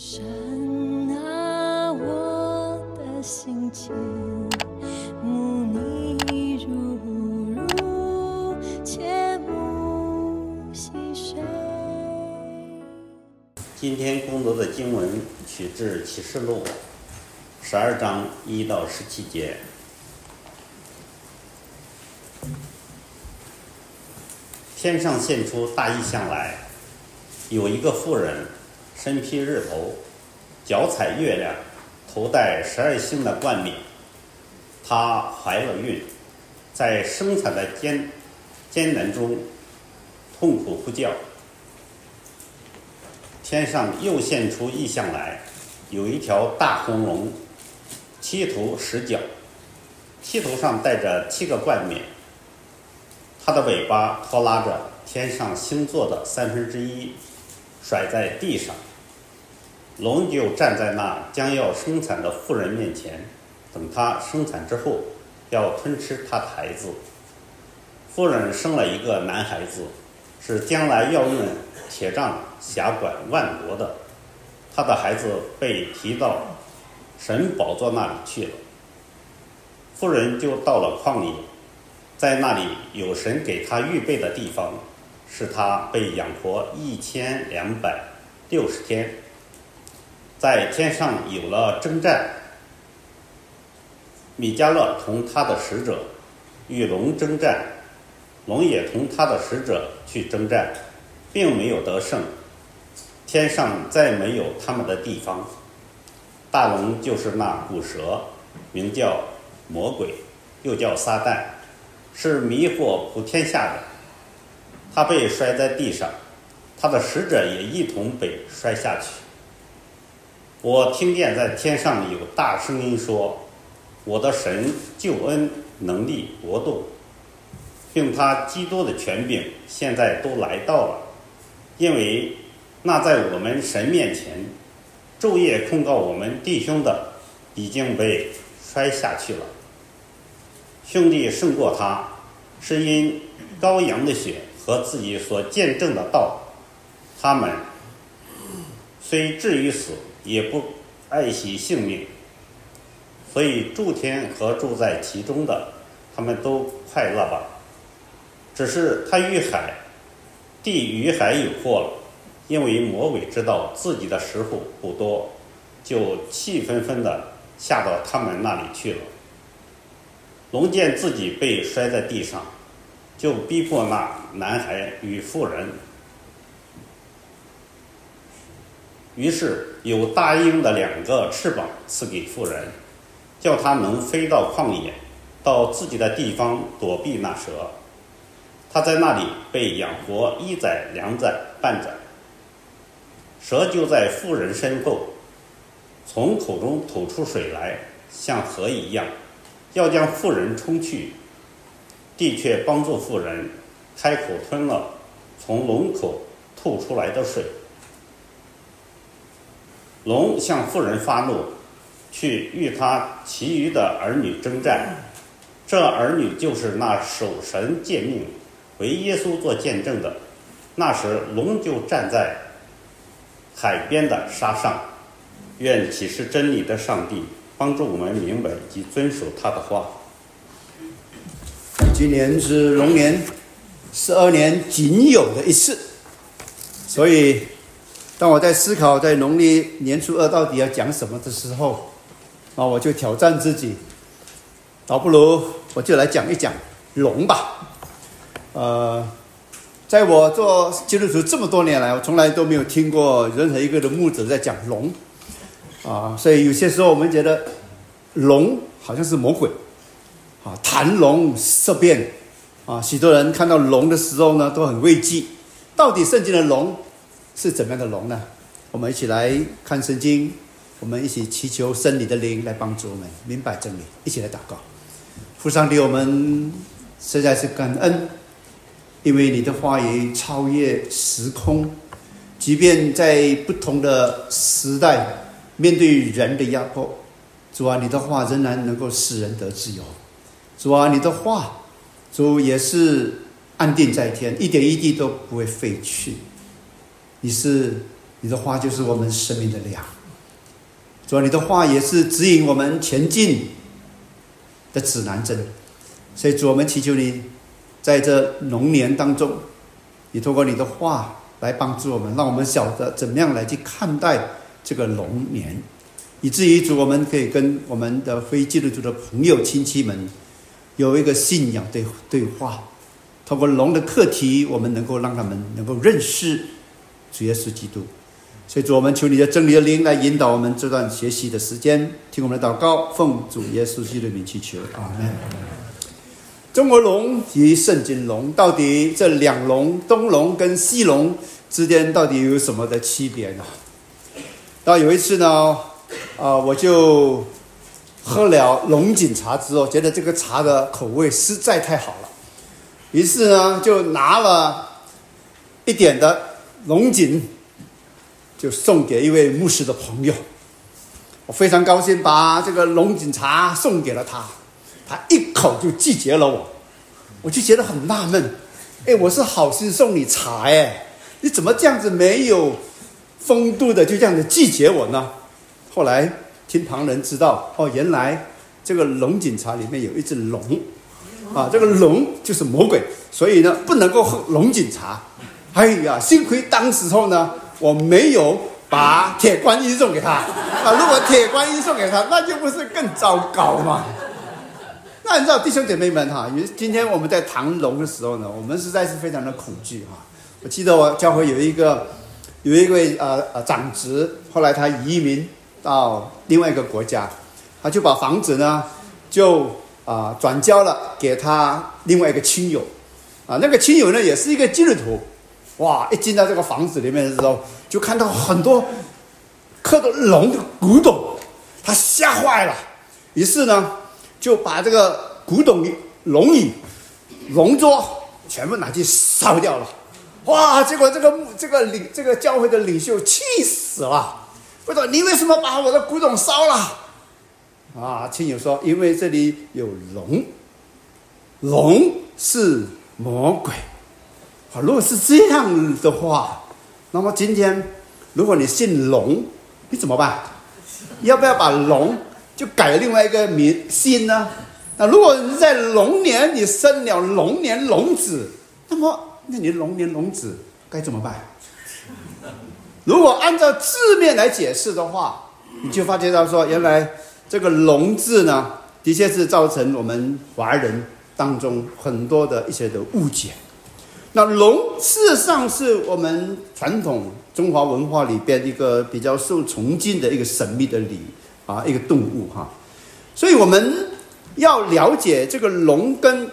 神啊，我的心间，慕你如如，切慕细水。今天攻读的经文取自启示录十二章一到十七节。天上现出大异象来，有一个妇人，身披日头，脚踩月亮，头戴十二星的冠冕。她怀了孕，在生产的艰艰难中痛苦呼叫。天上又现出异象来，有一条大红龙，七头十角，七头上带着七个冠冕。它的尾巴拖拉着天上星座的三分之一，甩在地上。龙就站在那将要生产的妇人面前，等她生产之后，要吞吃她的孩子。妇人生了一个男孩子，是将来要用铁杖辖管万国的。他的孩子被提到神宝座那里去了。妇人就到了旷野。在那里有神给他预备的地方，使他被养活一千两百六十天。在天上有了征战，米迦勒同他的使者与龙征战，龙也同他的使者去征战，并没有得胜。天上再没有他们的地方。大龙就是那古蛇，名叫魔鬼，又叫撒旦。是迷惑普天下的，他被摔在地上，他的使者也一同被摔下去。我听见在天上有大声音说：“我的神救恩能力国度，并他基督的权柄现在都来到了，因为那在我们神面前昼夜控告我们弟兄的已经被摔下去了。”兄弟胜过他，是因羔羊的血和自己所见证的道。他们虽至于死，也不爱惜性命。所以诸天和住在其中的，他们都快乐吧。只是他遇海、地与海有祸了，因为魔鬼知道自己的时候不多，就气愤愤的下到他们那里去了。龙见自己被摔在地上，就逼迫那男孩与妇人。于是有大鹰的两个翅膀赐给妇人，叫他能飞到旷野，到自己的地方躲避那蛇。他在那里被养活一载、两载、半载。蛇就在妇人身后，从口中吐出水来，像河一样。要将妇人冲去，地却帮助妇人开口吞了从龙口吐出来的水。龙向妇人发怒，去与他其余的儿女征战。这儿女就是那守神诫命、为耶稣做见证的。那时龙就站在海边的沙上。愿启示真理的上帝。帮助我们明白及遵守他的话。今年是龙年，十二年仅有的一次，所以当我在思考在农历年初二到底要讲什么的时候，啊，我就挑战自己，倒不如我就来讲一讲龙吧。呃，在我做基督徒这么多年来，我从来都没有听过任何一个的牧者在讲龙。啊，所以有些时候我们觉得龙好像是魔鬼，啊，谈龙色变，啊，许多人看到龙的时候呢都很畏惧。到底圣经的龙是怎么样的龙呢？我们一起来看圣经，我们一起祈求圣灵的灵来帮助我们明白真理。一起来祷告，父上帝，我们实在是感恩，因为你的话语超越时空，即便在不同的时代。面对人的压迫，主啊，你的话仍然能够使人得自由。主啊，你的话，主也是安定在天，一点一滴都不会废去。你是你的话就是我们生命的粮。主啊，你的话也是指引我们前进的指南针。所以主，我们祈求你，在这龙年当中，你通过你的话来帮助我们，让我们晓得怎么样来去看待这个龙年，以至于主，我们可以跟我们的非基督徒的朋友、亲戚们有一个信仰对对话。通过龙的课题，我们能够让他们能够认识主耶稣基督。所以主，我们求你的真理的灵来引导我们这段学习的时间，听我们的祷告，奉主耶稣基督的名祈求，阿门。中国龙及圣经龙，到底这两龙东龙跟西龙之间到底有什么的区别呢？到有一次呢，啊，我就喝了龙井茶之后，觉得这个茶的口味实在太好了，于是呢，就拿了一点的龙井。就送给一位牧师的朋友，我非常高兴，把这个龙井茶送给了他，他一口就拒绝了我，我就觉得很纳闷，哎，我是好心送你茶哎，你怎么这样子没有风度的就这样子拒绝我呢？后来听旁人知道，哦，原来这个龙井茶里面有一只龙，啊，这个龙就是魔鬼，所以呢不能够喝龙井茶。哎呀，幸亏当时候呢。我没有把铁观音送给他啊！如果铁观音送给他，那就不是更糟糕吗？那你知道弟兄姐妹们哈，因为今天我们在谈龙的时候呢，我们实在是非常的恐惧哈。我记得我教会有一个有一位呃呃长子，后来他移民到另外一个国家，他就把房子呢就啊转交了给他另外一个亲友啊，那个亲友呢也是一个基督徒。哇！一进到这个房子里面的时候，就看到很多刻的龙的古董，他吓坏了。于是呢，就把这个古董龙椅、龙桌全部拿去烧掉了。哇！结果这个这个领这个教会的领袖气死了，我说：“你为什么把我的古董烧了？”啊，亲友说：“因为这里有龙，龙是魔鬼。”啊，如果是这样的话，那么今天如果你姓龙，你怎么办？要不要把龙就改另外一个名姓呢？那如果是在龙年你生了龙年龙子，那么那你龙年龙子该怎么办？如果按照字面来解释的话，你就发觉到说，原来这个龙字呢，的确是造成我们华人当中很多的一些的误解。那龙事实上是我们传统中华文化里边一个比较受崇敬的一个神秘的礼啊，一个动物哈。所以我们要了解这个龙跟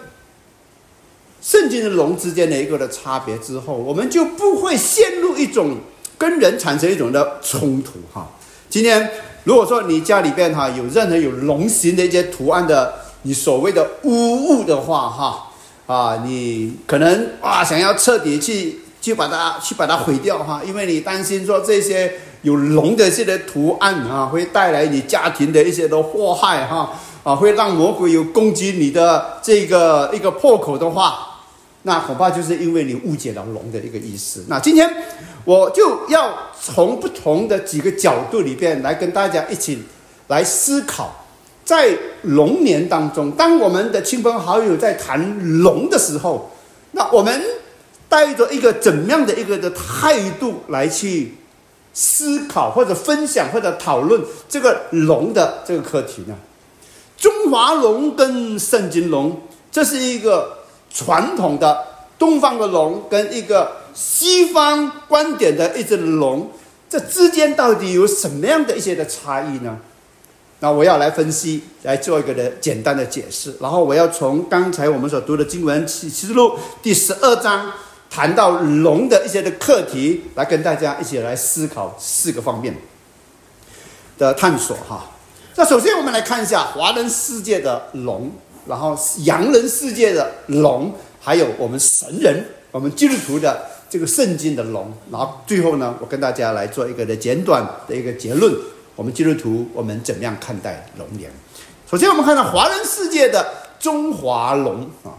圣经的龙之间的一个的差别之后，我们就不会陷入一种跟人产生一种的冲突哈。今天如果说你家里边哈有任何有龙形的一些图案的，你所谓的污物的话哈。啊，你可能啊想要彻底去去把它去把它毁掉哈，因为你担心说这些有龙的这些图案啊，会带来你家庭的一些的祸害哈，啊会让魔鬼有攻击你的这个一个破口的话，那恐怕就是因为你误解了龙的一个意思。那今天我就要从不同的几个角度里边来跟大家一起来思考。在龙年当中，当我们的亲朋好友在谈龙的时候，那我们带着一个怎么样的一个的态度来去思考或者分享或者讨论这个龙的这个课题呢？中华龙跟圣经龙，这是一个传统的东方的龙跟一个西方观点的一只龙，这之间到底有什么样的一些的差异呢？那我要来分析，来做一个的简单的解释，然后我要从刚才我们所读的经文启示录第十二章谈到龙的一些的课题，来跟大家一起来思考四个方面的探索哈。那首先我们来看一下华人世界的龙，然后洋人世界的龙，还有我们神人、我们基督徒的这个圣经的龙，然后最后呢，我跟大家来做一个的简短的一个结论。我们基督徒，我们怎么样看待龙年？首先，我们看到华人世界的中华龙啊。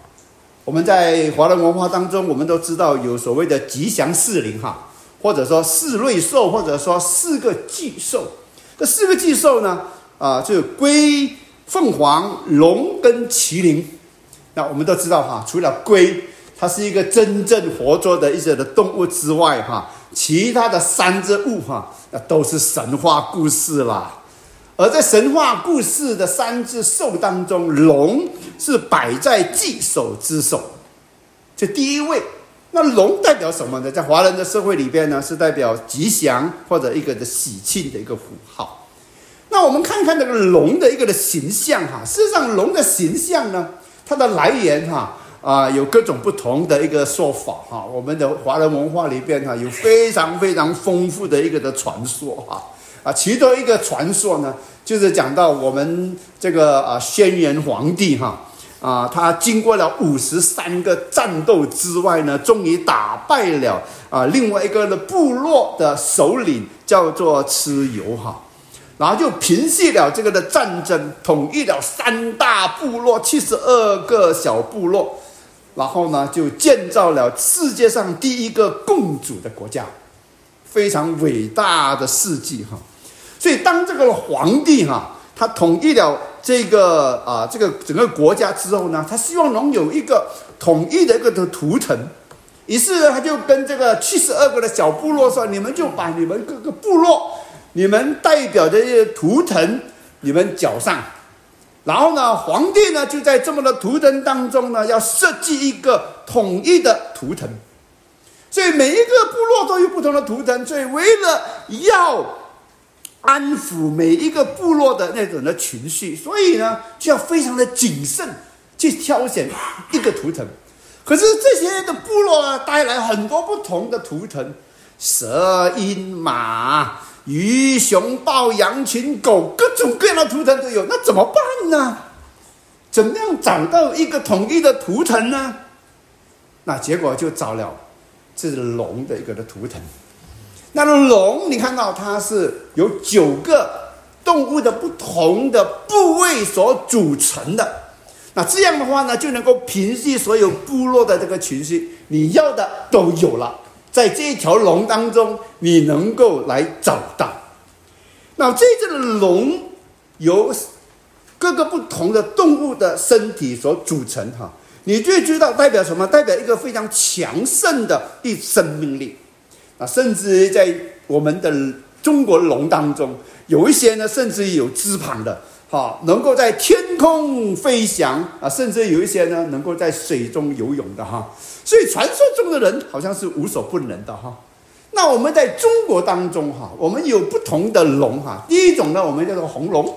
我们在华人文化当中，我们都知道有所谓的吉祥四灵哈。或者说四瑞兽，或者说四个巨兽。这四个巨兽呢，啊，就是龟、凤凰、龙跟麒麟。那我们都知道哈，除了龟，它是一个真正活着的一些的动物之外，哈，其他的三只物哈，那都是神话故事啦。而在神话故事的三只兽当中，龙是摆在祭首之首，这第一位。那龙代表什么呢？在华人的社会里边呢，是代表吉祥或者一个的喜庆的一个符号。那我们看看这个龙的一个的形象哈，事实上龙的形象呢，它的来源哈啊有各种不同的一个说法哈。我们的华人文化里边哈有非常非常丰富的一个的传说哈啊，其中一个传说呢，就是讲到我们这个啊轩辕皇帝哈。啊，他经过了五十三个战斗之外呢，终于打败了啊另外一个的部落的首领，叫做蚩尤哈，然后就平息了这个的战争，统一了三大部落七十二个小部落，然后呢就建造了世界上第一个共主的国家，非常伟大的事迹哈。所以当这个皇帝哈。他统一了这个啊，这个整个国家之后呢，他希望能有一个统一的一个的图腾，于是呢，他就跟这个七十二个的小部落说：“你们就把你们各个部落，你们代表的图腾，你们脚上。然后呢，皇帝呢就在这么的图腾当中呢，要设计一个统一的图腾。所以每一个部落都有不同的图腾，所以为了要。”安抚每一个部落的那种的情绪，所以呢，就要非常的谨慎去挑选一个图腾。可是这些的部落呢，带来很多不同的图腾：蛇、鹰、马、鱼、熊、豹、羊群、狗，各种各样的图腾都有。那怎么办呢？怎么样找到一个统一的图腾呢？那结果就找了这是龙的一个的图腾。那龙，你看到它是由九个动物的不同的部位所组成的。那这样的话呢，就能够平息所有部落的这个情绪。你要的都有了，在这一条龙当中，你能够来找到。那这只龙由各个不同的动物的身体所组成，哈，你就知道代表什么？代表一个非常强盛的一生命力。啊，甚至在我们的中国龙当中，有一些呢，甚至有翅膀的，哈，能够在天空飞翔啊，甚至有一些呢，能够在水中游泳的哈。所以传说中的人好像是无所不能的哈。那我们在中国当中哈，我们有不同的龙哈。第一种呢，我们叫做红龙，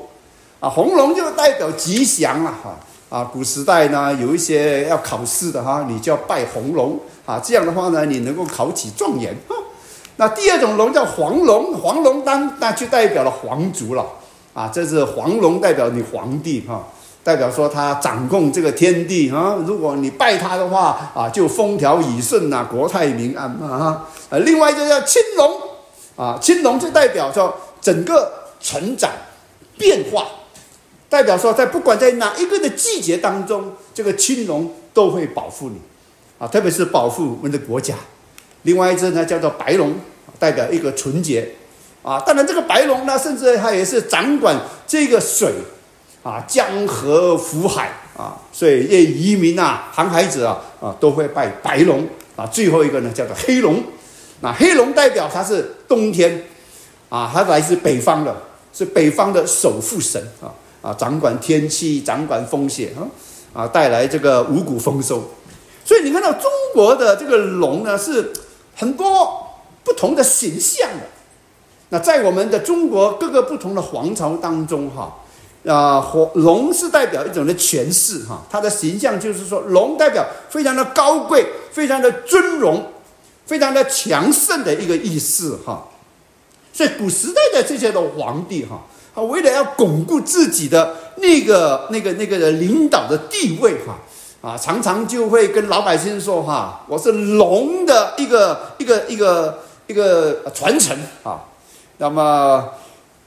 啊，红龙就代表吉祥了哈。啊，古时代呢，有一些要考试的哈，你就要拜红龙啊，这样的话呢，你能够考起状元哈。那第二种龙叫黄龙，黄龙当那就代表了皇族了啊，这是黄龙代表你皇帝哈，代表说他掌控这个天地啊，如果你拜他的话啊，就风调雨顺呐，国泰民安嘛哈。呃，另外就叫青龙啊，青龙就代表说整个成长变化，代表说在不管在哪一个的季节当中，这个青龙都会保护你啊，特别是保护我们的国家。另外一只呢叫做白龙。代表一个纯洁，啊，当然这个白龙呢，甚至它也是掌管这个水，啊，江河湖海啊，所以这渔民啊、航海者啊，啊，都会拜白龙啊。最后一个呢叫做黑龙，那黑龙代表它是冬天，啊，它来自北方的，是北方的守护神啊，啊，掌管天气、掌管风雪啊，啊，带来这个五谷丰收。所以你看到中国的这个龙呢，是很多。不同的形象的，那在我们的中国各个不同的皇朝当中，哈，啊，龙是代表一种的权势，哈，它的形象就是说，龙代表非常的高贵，非常的尊荣，非常的强盛的一个意思，哈。所以古时代的这些的皇帝，哈，他为了要巩固自己的那个那个那个领导的地位，哈。啊，常常就会跟老百姓说：“哈，我是龙的一个一个一个。”一个传承啊，那么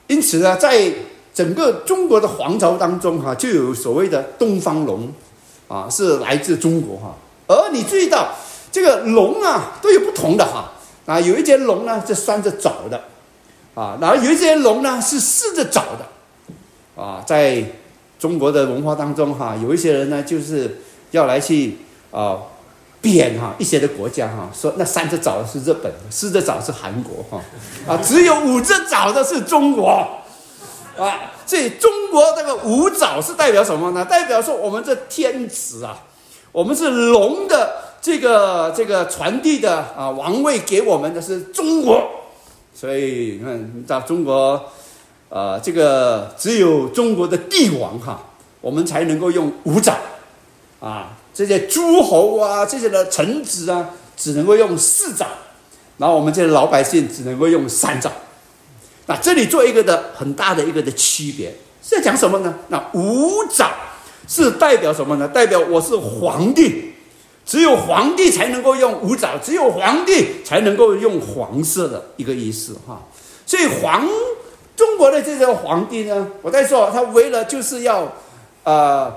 因此呢，在整个中国的皇朝当中哈，就有所谓的东方龙啊，是来自中国哈。而你注意到这个龙啊，都有不同的哈，啊，有一些龙呢是拴着爪的，啊，然后有一些龙呢是试着找的，啊，在中国的文化当中哈，有一些人呢就是要来去啊贬哈一些的国家哈，说那三只爪的是日本，四只爪是韩国哈，啊，只有五只爪的是中国，啊，所以中国这个五爪是代表什么呢？代表说我们这天子啊，我们是龙的这个这个传递的啊王位给我们的是中国，所以你看到中国。啊，这个只有中国的帝王哈，我们才能够用五爪，啊，这些诸侯啊，这些的臣子啊，只能够用四爪，然后我们这些老百姓只能够用三爪。那这里做一个的很大的一个的区别是在讲什么呢？那五爪是代表什么呢？代表我是皇帝，只有皇帝才能够用五爪，只有皇帝才能够用黄色的一个意思哈。所以皇。中国的这个皇帝呢，我在说，他为了就是要，呃，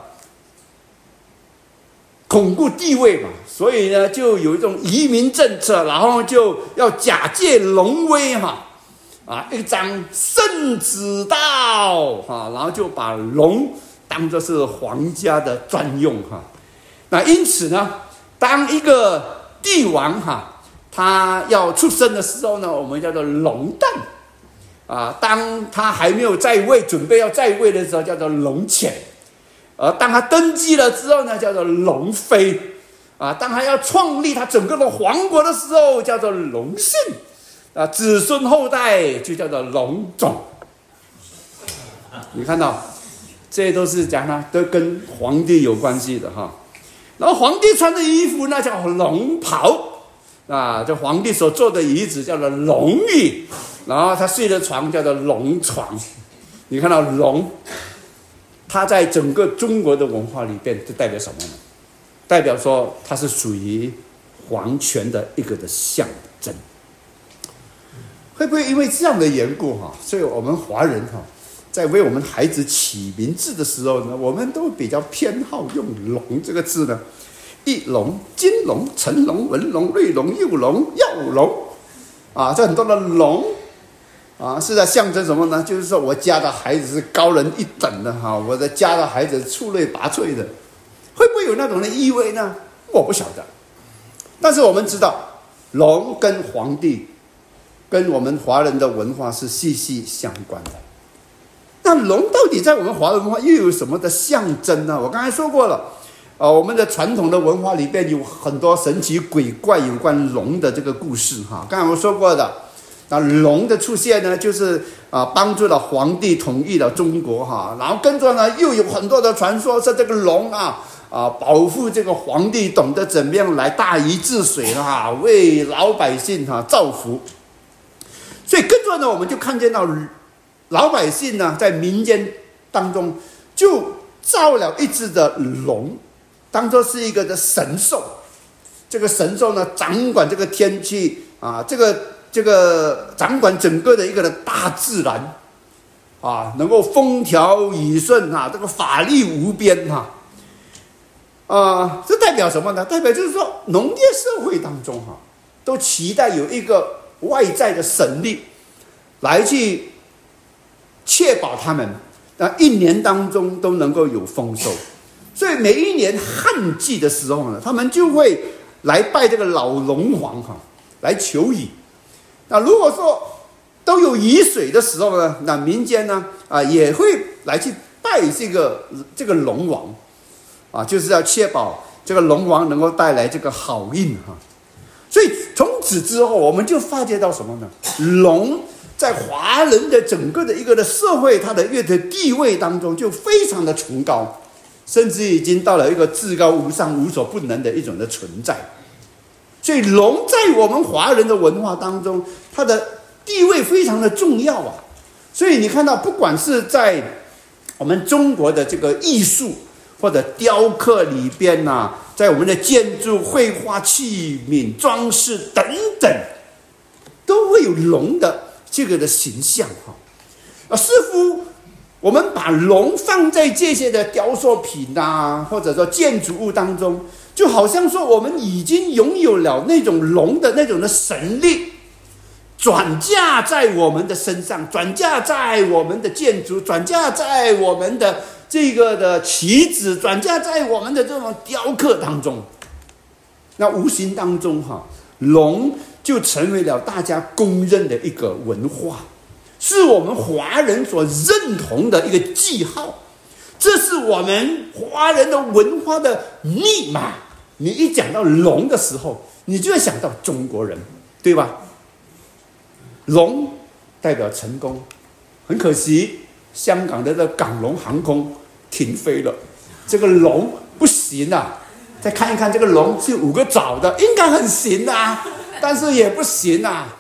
巩固地位嘛，所以呢，就有一种移民政策，然后就要假借龙威哈，啊，一张圣旨道哈，然后就把龙当做是皇家的专用哈。那因此呢，当一个帝王哈，他要出生的时候呢，我们叫做龙诞。啊，当他还没有在位，准备要在位的时候，叫做龙潜；而当他登基了之后呢，叫做龙飞；啊，当他要创立他整个的皇国的时候，叫做龙姓；啊，子孙后代就叫做龙种。你看到，这都是讲呢，都跟皇帝有关系的哈。然后皇帝穿的衣服那叫龙袍，啊，这皇帝所坐的椅子叫做龙椅。然后他睡的床叫做龙床，你看到龙，它在整个中国的文化里边，就代表什么呢？代表说它是属于皇权的一个的象征。会不会因为这样的缘故哈，所以我们华人哈，在为我们孩子起名字的时候呢，我们都比较偏好用“龙”这个字呢？翼龙、金龙、成龙、文龙、瑞龙、幼龙、耀龙，啊，这很多的龙。啊，是在象征什么呢？就是说我家的孩子是高人一等的哈，我的家的孩子出类拔萃的，会不会有那种的意味呢？我不晓得。但是我们知道，龙跟皇帝，跟我们华人的文化是息息相关的。那龙到底在我们华人文化又有什么的象征呢？我刚才说过了，呃，我们的传统的文化里边有很多神奇鬼怪有关龙的这个故事哈。刚才我说过的。那龙的出现呢，就是啊，帮助了皇帝统一了中国哈。然后跟着呢，又有很多的传说，说这个龙啊啊，保护这个皇帝，懂得怎么样来大禹治水哈，为老百姓哈造福。所以跟着呢，我们就看见到老百姓呢，在民间当中就造了一只的龙，当做是一个的神兽。这个神兽呢，掌管这个天气啊，这个。这个掌管整个的一个的大自然，啊，能够风调雨顺哈，这个法力无边哈，啊，这代表什么呢？代表就是说，农业社会当中哈，都期待有一个外在的神力来去确保他们那一年当中都能够有丰收，所以每一年旱季的时候呢，他们就会来拜这个老龙王哈，来求雨。那如果说都有雨水的时候呢，那民间呢啊也会来去拜这个这个龙王，啊，就是要确保这个龙王能够带来这个好运哈。所以从此之后，我们就发觉到什么呢？龙在华人的整个的一个的社会，它的乐的地位当中就非常的崇高，甚至已经到了一个至高无上、无所不能的一种的存在。所以龙在我们华人的文化当中，它的地位非常的重要啊。所以你看到，不管是在我们中国的这个艺术或者雕刻里边呐，在我们的建筑、绘画、器皿、装饰等等，都会有龙的这个的形象哈。啊，似乎我们把龙放在这些的雕塑品呐，或者说建筑物当中。就好像说，我们已经拥有了那种龙的那种的神力，转嫁在我们的身上，转嫁在我们的建筑，转嫁在我们的这个的棋子，转嫁在我们的这种雕刻当中。那无形当中，哈，龙就成为了大家公认的一个文化，是我们华人所认同的一个记号。这是我们华人的文化的密码。你一讲到龙的时候，你就会想到中国人，对吧？龙代表成功，很可惜，香港的这港龙航空停飞了，这个龙不行啊！再看一看这个龙是五个爪的，应该很行啊，但是也不行啊。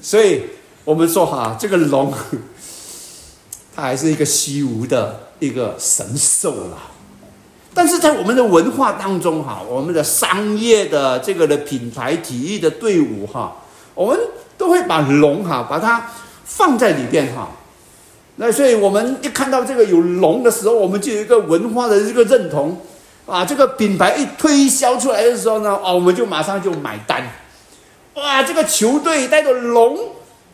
所以我们说哈，这个龙，它还是一个虚无的。一个神兽了，但是在我们的文化当中哈，我们的商业的这个的品牌、体育的队伍哈，我们都会把龙哈把它放在里边哈。那所以我们一看到这个有龙的时候，我们就有一个文化的这个认同啊。这个品牌一推销出来的时候呢，哦，我们就马上就买单。哇，这个球队带着龙，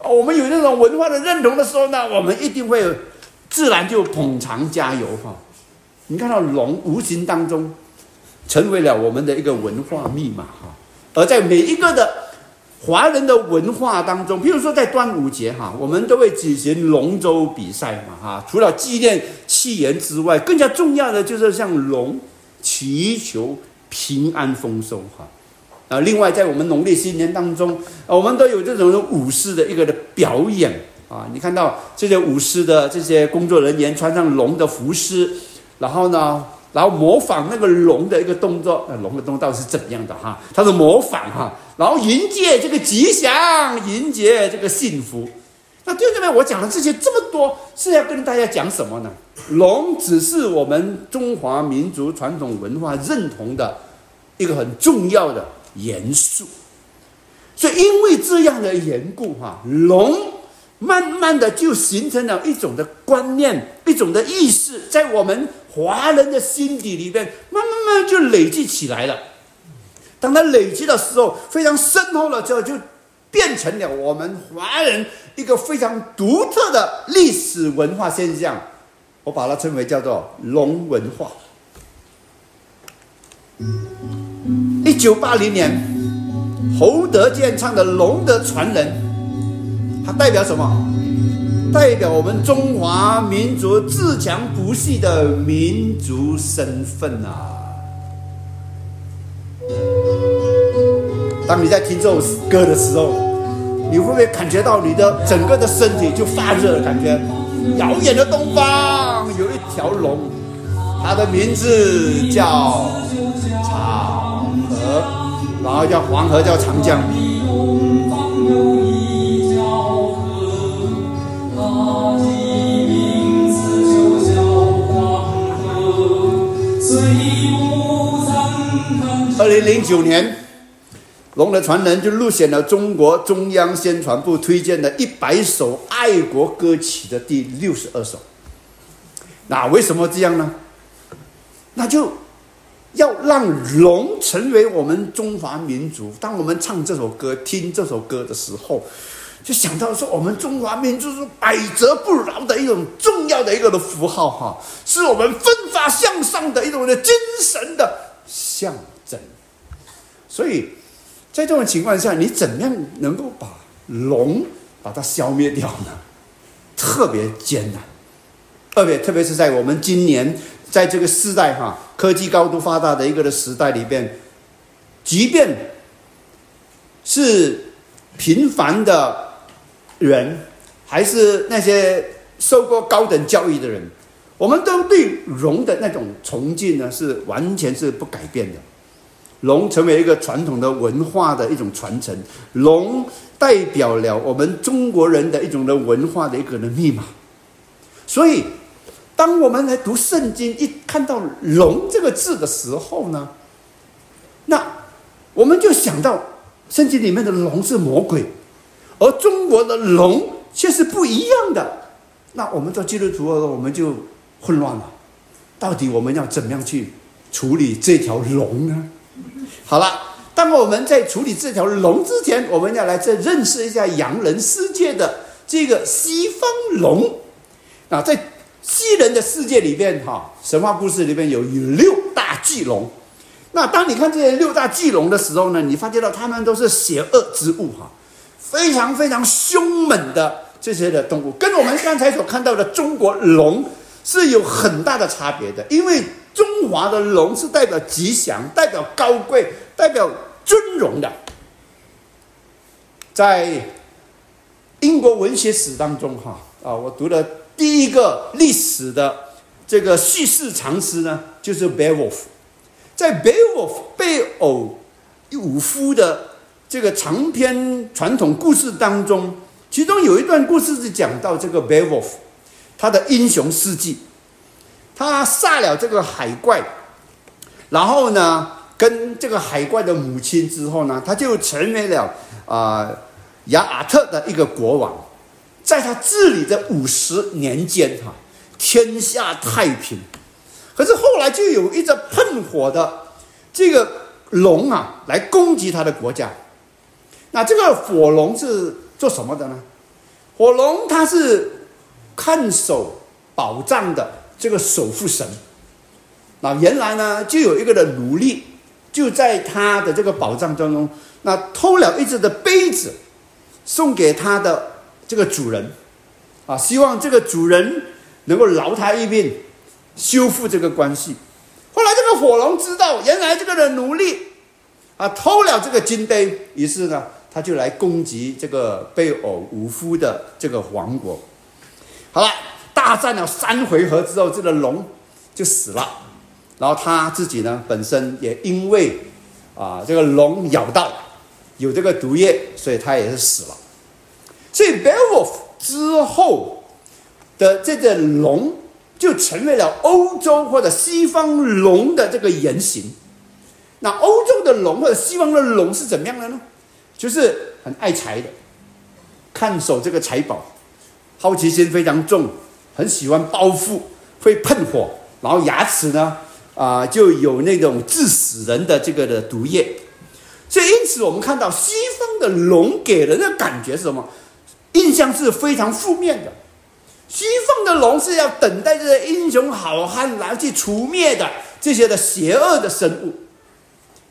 我们有那种文化的认同的时候呢，我们一定会。自然就捧场加油哈！你看到龙无形当中成为了我们的一个文化密码哈。而在每一个的华人的文化当中，譬如说在端午节哈，我们都会举行龙舟比赛嘛哈。除了纪念七言之外，更加重要的就是向龙祈求平安丰收哈。啊，另外在我们农历新年当中，我们都有这种武士的一个的表演。啊，你看到这些舞狮的这些工作人员穿上龙的服饰，然后呢，然后模仿那个龙的一个动作，呃，龙的动作是怎样的哈？他是模仿哈，然后迎接这个吉祥，迎接这个幸福。那弟兄姊妹，我讲了这些这么多，是要跟大家讲什么呢？龙只是我们中华民族传统文化认同的一个很重要的元素，所以因为这样的缘故哈，龙。慢慢的就形成了一种的观念，一种的意识，在我们华人的心底里边，慢慢慢就累积起来了。当它累积的时候，非常深厚了之后，就变成了我们华人一个非常独特的历史文化现象。我把它称为叫做龙文化。一九八零年，侯德健唱的《龙的传人》。它代表什么？代表我们中华民族自强不息的民族身份啊！当你在听这首歌的时候，你会不会感觉到你的整个的身体就发热的？感觉遥远的东方有一条龙，它的名字叫长河，然后叫黄河，叫长江。二零零九年，《龙的传人》就入选了中国中央宣传部推荐的一百首爱国歌曲的第六十二首。那为什么这样呢？那就要让龙成为我们中华民族。当我们唱这首歌、听这首歌的时候，就想到说，我们中华民族是百折不挠的一种重要的一个的符号哈，是我们奋发向上的一种的精神的象征。所以，在这种情况下，你怎样能够把龙把它消灭掉呢？特别艰难，特别特别是在我们今年在这个时代哈，科技高度发达的一个的时代里边，即便是平凡的人，还是那些受过高等教育的人，我们都对龙的那种崇敬呢，是完全是不改变的。龙成为一个传统的文化的一种传承，龙代表了我们中国人的一种的文化的一个的密码。所以，当我们来读圣经，一看到“龙”这个字的时候呢，那我们就想到圣经里面的龙是魔鬼，而中国的龙却是不一样的。那我们做基督徒，我们就混乱了。到底我们要怎么样去处理这条龙呢？好了，当我们在处理这条龙之前，我们要来再认识一下洋人世界的这个西方龙。啊，在西人的世界里边，哈，神话故事里边有六大巨龙。那当你看这些六大巨龙的时候呢，你发觉到他们都是邪恶之物，哈，非常非常凶猛的这些的动物，跟我们刚才所看到的中国龙是有很大的差别的。因为中华的龙是代表吉祥、代表高贵、代表尊荣的。在英国文学史当中，哈啊，我读了第一个历史的这个叙事长诗呢，就是《Beowulf》。在《Beowulf》贝偶武夫的这个长篇传统故事当中，其中有一段故事是讲到这个 Beowulf 他的英雄事迹。他杀了这个海怪，然后呢，跟这个海怪的母亲之后呢，他就成为了啊雅尔特的一个国王。在他治理的五十年间，哈，天下太平。可是后来就有一只喷火的这个龙啊，来攻击他的国家。那这个火龙是做什么的呢？火龙它是看守宝藏的这个守护神。那原来呢，就有一个的奴隶就在他的这个宝藏当中，那偷了一只的杯子，送给他的这个主人，啊，希望这个主人能够饶他一命。修复这个关系。后来这个火龙知道，原来这个人奴隶啊偷了这个金杯，于是呢，他就来攻击这个贝偶武夫的这个王国。好了，大战了三回合之后，这个龙就死了。然后他自己呢，本身也因为啊这个龙咬到有这个毒液，所以他也是死了。所以 Beowulf 之后的这个龙。就成为了欧洲或者西方龙的这个原型。那欧洲的龙或者西方的龙是怎么样的呢？就是很爱财的，看守这个财宝，好奇心非常重，很喜欢报复，会喷火，然后牙齿呢啊就有那种致死人的这个的毒液。所以因此我们看到西方的龙给人的感觉是什么？印象是非常负面的。西方的龙是要等待这些英雄好汉来去除灭的这些的邪恶的生物，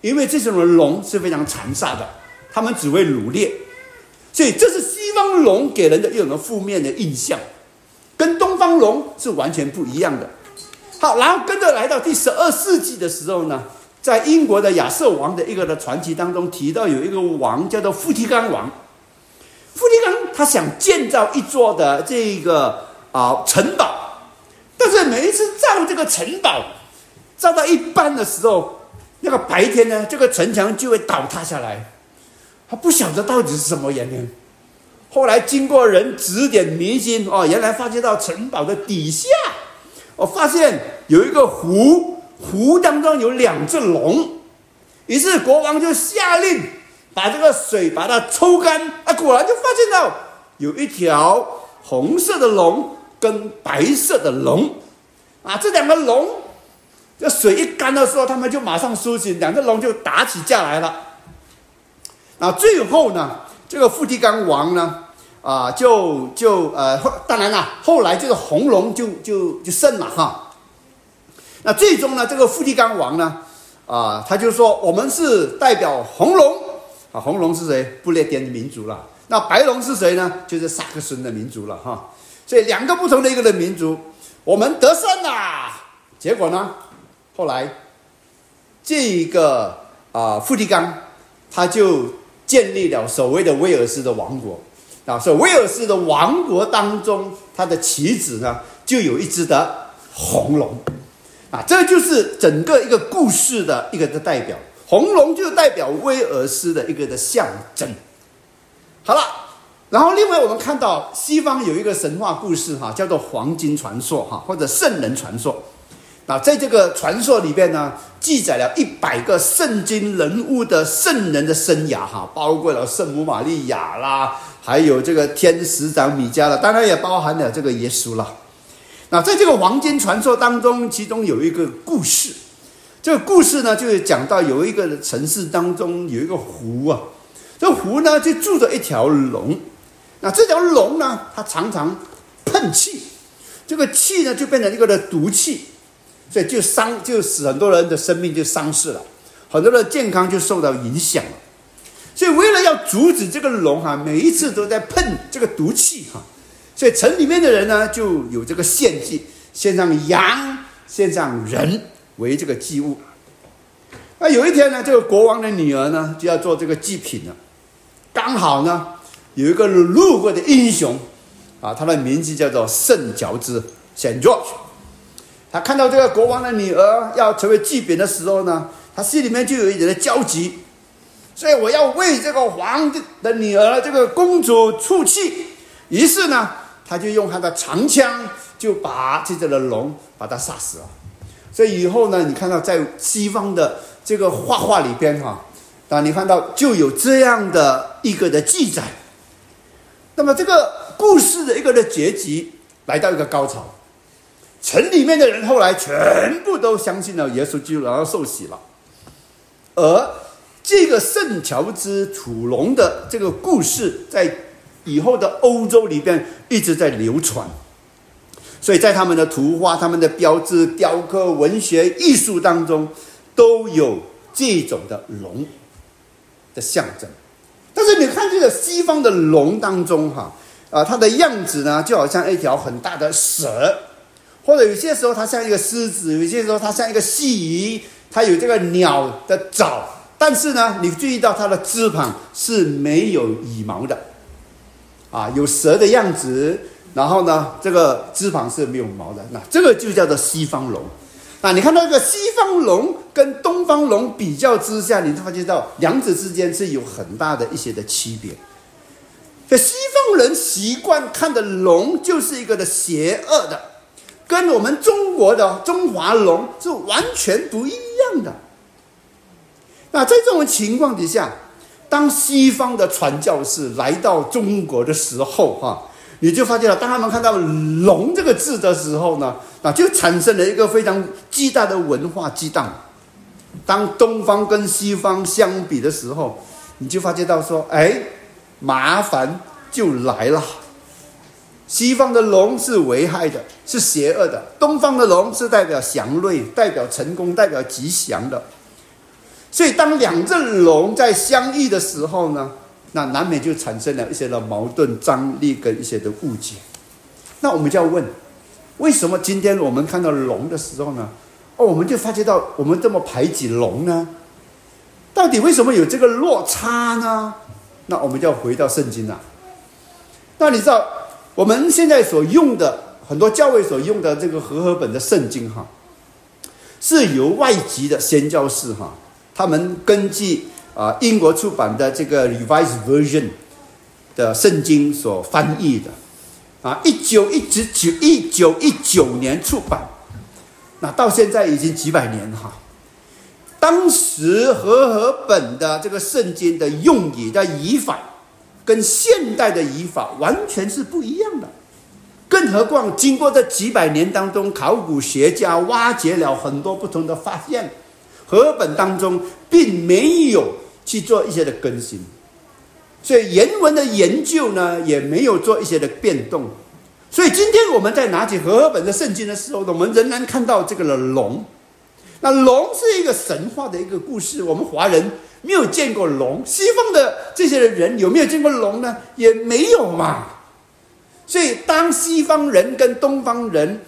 因为这种的龙是非常残杀的，他们只会掳掠，所以这是西方龙给人的一种负面的印象，跟东方龙是完全不一样的。好，然后跟着来到第十二世纪的时候呢，在英国的亚瑟王的一个的传奇当中提到有一个王叫做富提冈王。富提冈他想建造一座的这个啊城堡，但是每一次造这个城堡，造到一半的时候，那个白天呢，这个城墙就会倒塌下来。不晓得到底是什么原因。后来经过人指点迷津，哦，原来发现到城堡的底下，我发现有一个湖，湖当中有两只龙，于是国王就下令。把这个水把它抽干啊，果然就发现到有一条红色的龙跟白色的龙啊，这两个龙，这水一干的时候，他们就马上苏醒，两个龙就打起架来了。那最后呢，这个富提冈王呢，啊，就就呃，当然了，后来这个红龙就就就胜了哈。那最终呢，这个富提冈王呢，啊，他就说我们是代表红龙。啊，红龙是谁？不列颠的民族了。那白龙是谁呢？就是萨克森的民族了哈。所以两个不同的一个的民族，我们得胜啦。结果呢，后来这一个啊，富提冈他就建立了所谓的威尔斯的王国啊。所以威尔斯的王国当中，他的旗子呢，就有一只的红龙啊。这就是整个一个故事的一个的代表。红龙就代表威尔斯的一个的象征。好了，然后另外我们看到西方有一个神话故事哈，叫做黄金传说哈，或者圣人传说。那在这个传说里边呢，记载了一百个圣经人物的圣人的生涯哈，包括了圣母玛利亚啦，还有这个天使长米迦了，当然也包含了这个耶稣了。那在这个黄金传说当中，其中有一个故事。这个故事呢，就是讲到有一个城市当中有一个湖啊，这湖呢就住着一条龙，那这条龙呢，它常常喷气，这个气呢就变成一个的毒气，所以就伤，就使很多人的生命就丧失了，很多人健康就受到影响了。所以为了要阻止这个龙哈，每一次都在喷这个毒气哈，所以城里面的人呢就有这个献祭，献上羊，献上人为这个祭物。那有一天呢，这个国王的女儿呢就要做这个祭品了，刚好呢有一个路过的英雄，啊，他的名字叫做圣乔治 （Saint George）。他看到这个国王的女儿要成为祭品的时候呢，他心里面就有一点的焦急。所以我要为这个皇帝的女儿，这个公主出气。于是呢，他就用他的长枪，就把这只的龙把它杀死了。所以以后呢，你看到在西方的这个画画里边哈，啊，你看到就有这样的一个的记载。那么这个故事的一个的结局来到一个高潮，城里面的人后来全部都相信了耶稣基督，然后受洗了，而。这个圣乔治土龙的这个故事，在以后的欧洲里边一直在流传，所以在他们的图画、他们的标志、雕刻、文学、艺术当中，都有这种的龙的象征。但是你看这个西方的龙当中，哈啊，它的样子呢，就好像一条很大的蛇，或者有些时候它像一个狮子，有些时候它像一个蜥蜴，它有这个鸟的爪。但是呢，你注意到它的翅膀是没有羽毛的，啊，有蛇的样子。然后呢，这个翅膀是没有毛的。那这个就叫做西方龙。那你看到这个西方龙跟东方龙比较之下，你发现到两者之间是有很大的一些的区别。这西方人习惯看的龙就是一个的邪恶的，跟我们中国的中华龙是完全不一样的。那在这种情况底下，当西方的传教士来到中国的时候，哈，你就发现了，当他们看到“龙”这个字的时候呢，那就产生了一个非常巨大的文化激荡。当东方跟西方相比的时候，你就发觉到说，哎，麻烦就来了。西方的龙是危害的，是邪恶的；东方的龙是代表祥瑞、代表成功、代表吉祥的。所以，当两只龙在相遇的时候呢，那难免就产生了一些的矛盾、张力跟一些的误解。那我们就要问：为什么今天我们看到龙的时候呢？哦，我们就发觉到我们这么排挤龙呢？到底为什么有这个落差呢？那我们就要回到圣经了。那你知道我们现在所用的很多教会所用的这个和合本的圣经哈，是由外籍的宣教士哈。他们根据啊英国出版的这个 Revised Version 的圣经所翻译的，啊，一九一直九一九一九年出版，那到现在已经几百年哈。当时和合本的这个圣经的用语的语法，跟现代的语法完全是不一样的。更何况经过这几百年当中，考古学家挖掘了很多不同的发现。和本当中并没有去做一些的更新，所以原文的研究呢也没有做一些的变动，所以今天我们在拿起和本的圣经的时候，我们仍然看到这个的龙。那龙是一个神话的一个故事，我们华人没有见过龙，西方的这些人有没有见过龙呢？也没有嘛。所以当西方人跟东方人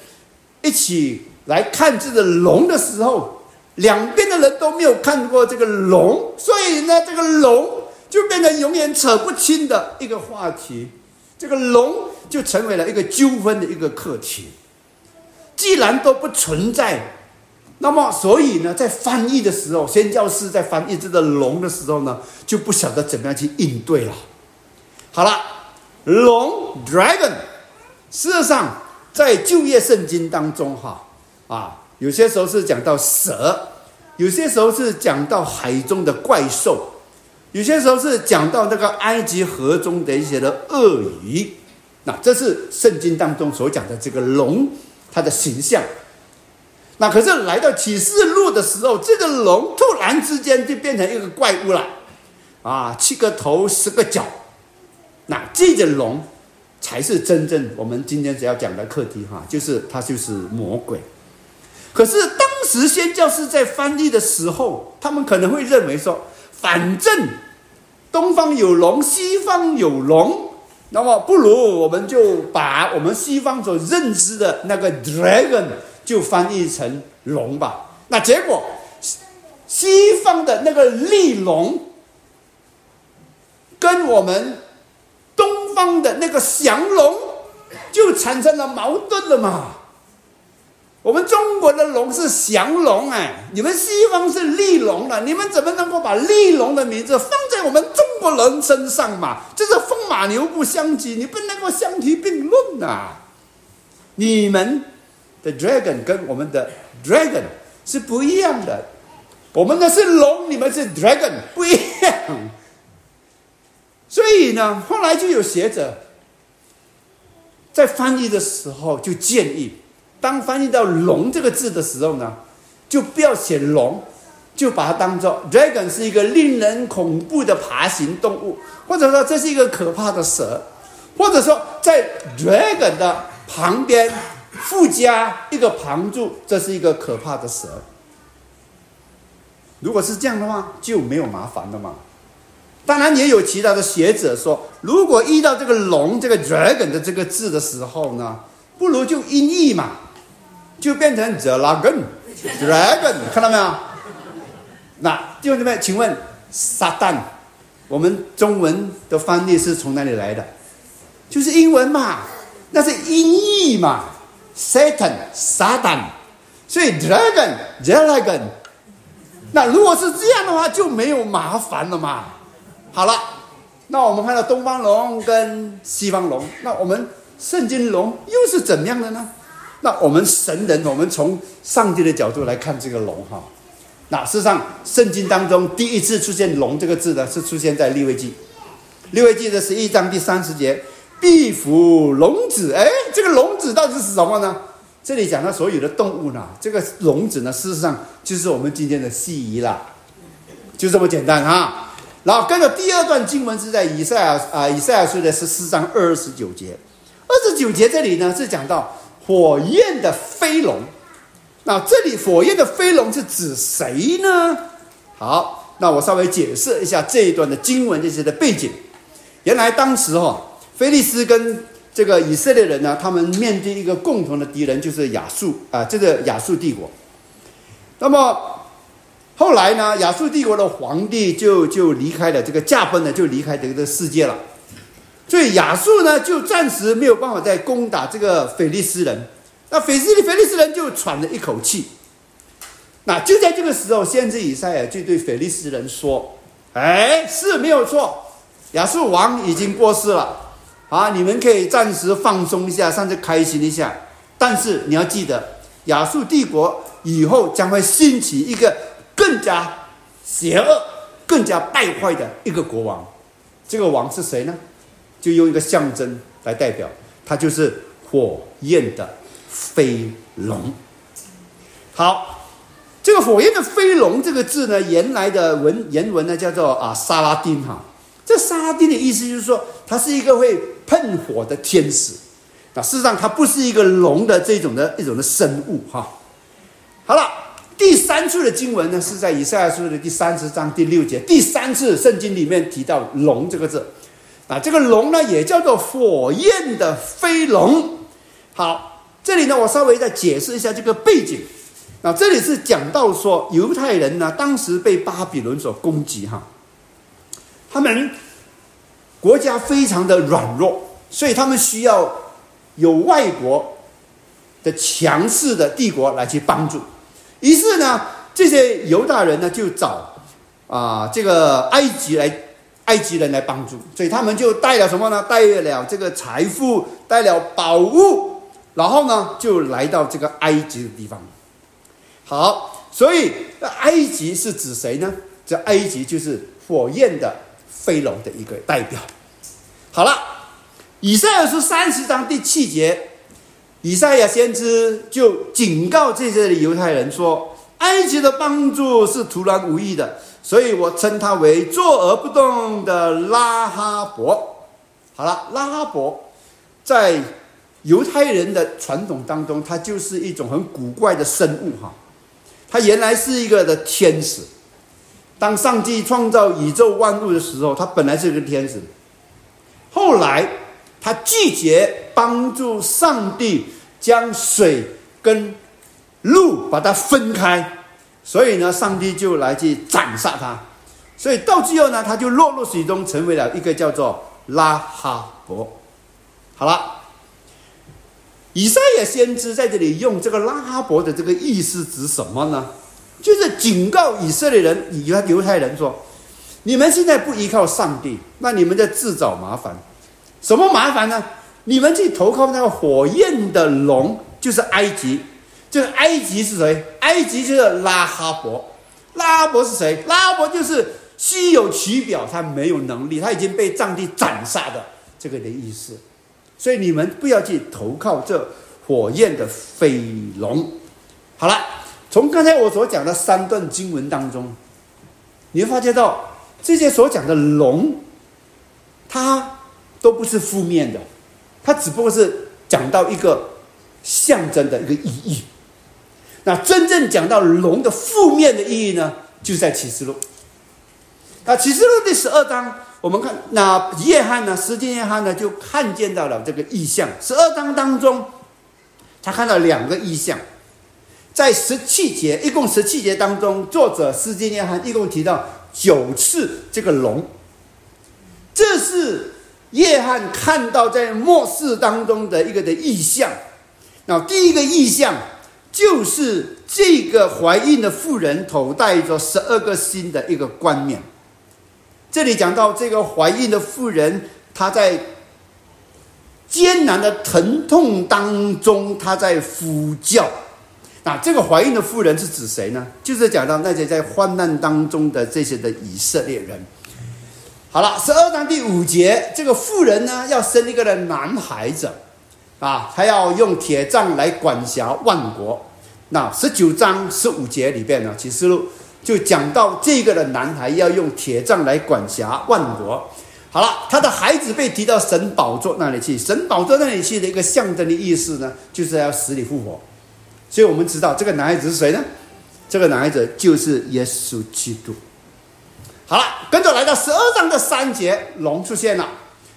一起来看这个龙的时候，两边的人都没有看过这个龙，所以呢，这个龙就变成永远扯不清的一个话题，这个龙就成为了一个纠纷的一个课题。既然都不存在，那么所以呢，在翻译的时候，宣教师在翻译这个龙的时候呢，就不晓得怎么样去应对了。好了，龙 （dragon），事实上在旧约圣经当中，哈啊。有些时候是讲到蛇，有些时候是讲到海中的怪兽，有些时候是讲到那个埃及河中的一些的鳄鱼。那这是圣经当中所讲的这个龙，它的形象。那可是来到启示录的时候，这个龙突然之间就变成一个怪物了，啊，七个头十个脚，那这个龙才是真正我们今天只要讲的课题哈，就是它就是魔鬼。可是当时宣教士在翻译的时候，他们可能会认为说，反正东方有龙，西方有龙，那么不如我们就把我们西方所认知的那个 dragon。就翻译成龙吧。那结果，西方的那个利龙，跟我们东方的那个降龙，就产生了矛盾了嘛。我们中国的龙是降龙哎，你们西方是利龙了，你们怎么能够把利龙的名字放在我们中国人身上嘛？这是风马牛不相及，你不能够相提并论呐。你们。Dragon 跟我们的 dragon 是不一样的，我们的是龙，你们是 dragon 不一样。所以呢，后来就有学者在翻译的时候就建议，当翻译到“龙”这个字的时候呢，就不要写龙，就把它当做 dragon 是一个令人恐怖的爬行动物，或者说这是一个可怕的蛇，或者说在 dragon 的旁边。附加一个旁注，这是一个可怕的蛇。如果是这样的话，就没有麻烦了嘛。当然，也有其他的学者说，如果遇到这个“龙”这个 “dragon” 的这个字的时候呢，不如就音译嘛，就变成 “dragon”，“dragon”，看到没有？那弟兄姊妹，请问撒旦，我们中文的翻译是从哪里来的？就是英文嘛，那是音译嘛。Satan，撒旦，所以 dragon，dragon，那如果是这样的话，就没有麻烦了嘛。好了，那我们看到东方龙跟西方龙，那我们圣经龙又是怎样的呢？那我们神人，我们从上帝的角度来看这个龙哈。那事实上，圣经当中第一次出现“龙”这个字呢，是出现在利未记，利未记的十一章第三十节。壁虎龙子，哎，这个龙子到底是什么呢？这里讲到所有的动物呢，这个龙子呢，事实上就是我们今天的蜥蜴啦，就这么简单哈。然后跟着第二段经文是在以赛亚啊，以赛亚书的十四章二十九节，二十九节这里呢是讲到火焰的飞龙。那这里火焰的飞龙是指谁呢？好，那我稍微解释一下这一段的经文这些的背景。原来当时哈。菲利斯跟这个以色列人呢，他们面对一个共同的敌人，就是亚述啊，这个亚述帝国。那么后来呢，亚述帝国的皇帝就就离开了这个驾崩了，就离开这个世界了。所以亚述呢，就暂时没有办法再攻打这个菲利斯人。那菲斯菲利斯人就喘了一口气。那就在这个时候，先知以赛亚就对菲利斯人说：“哎，是没有错，亚述王已经过世了。”啊，你们可以暂时放松一下，甚至开心一下。但是你要记得，亚述帝国以后将会兴起一个更加邪恶、更加败坏的一个国王。这个王是谁呢？就用一个象征来代表，他就是火焰的飞龙。好，这个火焰的飞龙这个字呢，原来的文原文呢叫做啊沙拉丁哈。这沙拉丁的意思就是说，它是一个会。喷火的天使，那事实上它不是一个龙的这种的一种的生物哈。好了，第三处的经文呢是在以赛亚书的第三十章第六节，第三次圣经里面提到龙这个字，啊，这个龙呢也叫做火焰的飞龙。好，这里呢我稍微再解释一下这个背景。那这里是讲到说犹太人呢当时被巴比伦所攻击哈，他们。国家非常的软弱，所以他们需要有外国的强势的帝国来去帮助。于是呢，这些犹大人呢就找啊这个埃及来埃及人来帮助，所以他们就带了什么呢？带了这个财富，带了宝物，然后呢就来到这个埃及的地方。好，所以埃及是指谁呢？这埃及就是火焰的飞龙的一个代表。好了，以赛亚书三十章第七节，以赛亚先知就警告这些犹太人说：“埃及的帮助是徒然无益的，所以我称他为坐而不动的拉哈伯。”好了，拉哈伯在犹太人的传统当中，它就是一种很古怪的生物哈。他原来是一个的天使，当上帝创造宇宙万物的时候，他本来是个天使，后来他拒绝帮助上帝将水跟路把它分开，所以呢，上帝就来去斩杀他，所以到最后呢，他就落入水中，成为了一个叫做拉哈伯。好了。以赛亚先知在这里用这个拉哈伯的这个意思指什么呢？就是警告以色列人、以犹太人说：你们现在不依靠上帝，那你们在自找麻烦。什么麻烦呢？你们去投靠那个火焰的龙，就是埃及。这个埃及是谁？埃及就是拉哈伯。拉哈伯是谁？拉哈伯就是虚有其表，他没有能力，他已经被上帝斩杀的这个的意思。所以你们不要去投靠这火焰的飞龙。好了，从刚才我所讲的三段经文当中，你会发觉到这些所讲的龙，它都不是负面的，它只不过是讲到一个象征的一个意义。那真正讲到龙的负面的意义呢，就在启示录。那启示录第十二章。我们看那约翰呢，时间约翰呢，就看见到了这个意象。十二章当中，他看到两个意象，在十七节，一共十七节当中，作者时间约翰一共提到九次这个龙。这是约翰看到在末世当中的一个的意象。那第一个意象就是这个怀孕的妇人头戴着十二个星的一个冠冕。这里讲到这个怀孕的妇人，她在艰难的疼痛当中，她在呼叫。那这个怀孕的妇人是指谁呢？就是讲到那些在患难当中的这些的以色列人。好了，十二章第五节，这个妇人呢要生一个的男孩子，啊，他要用铁杖来管辖万国。那十九章十五节里边呢，启示录。就讲到这个的男孩要用铁杖来管辖万国。好了，他的孩子被提到神宝座那里去，神宝座那里去的一个象征的意思呢，就是要死里复活。所以我们知道这个男孩子是谁呢？这个男孩子就是耶稣基督。好了，跟着来到十二章的三节，龙出现了，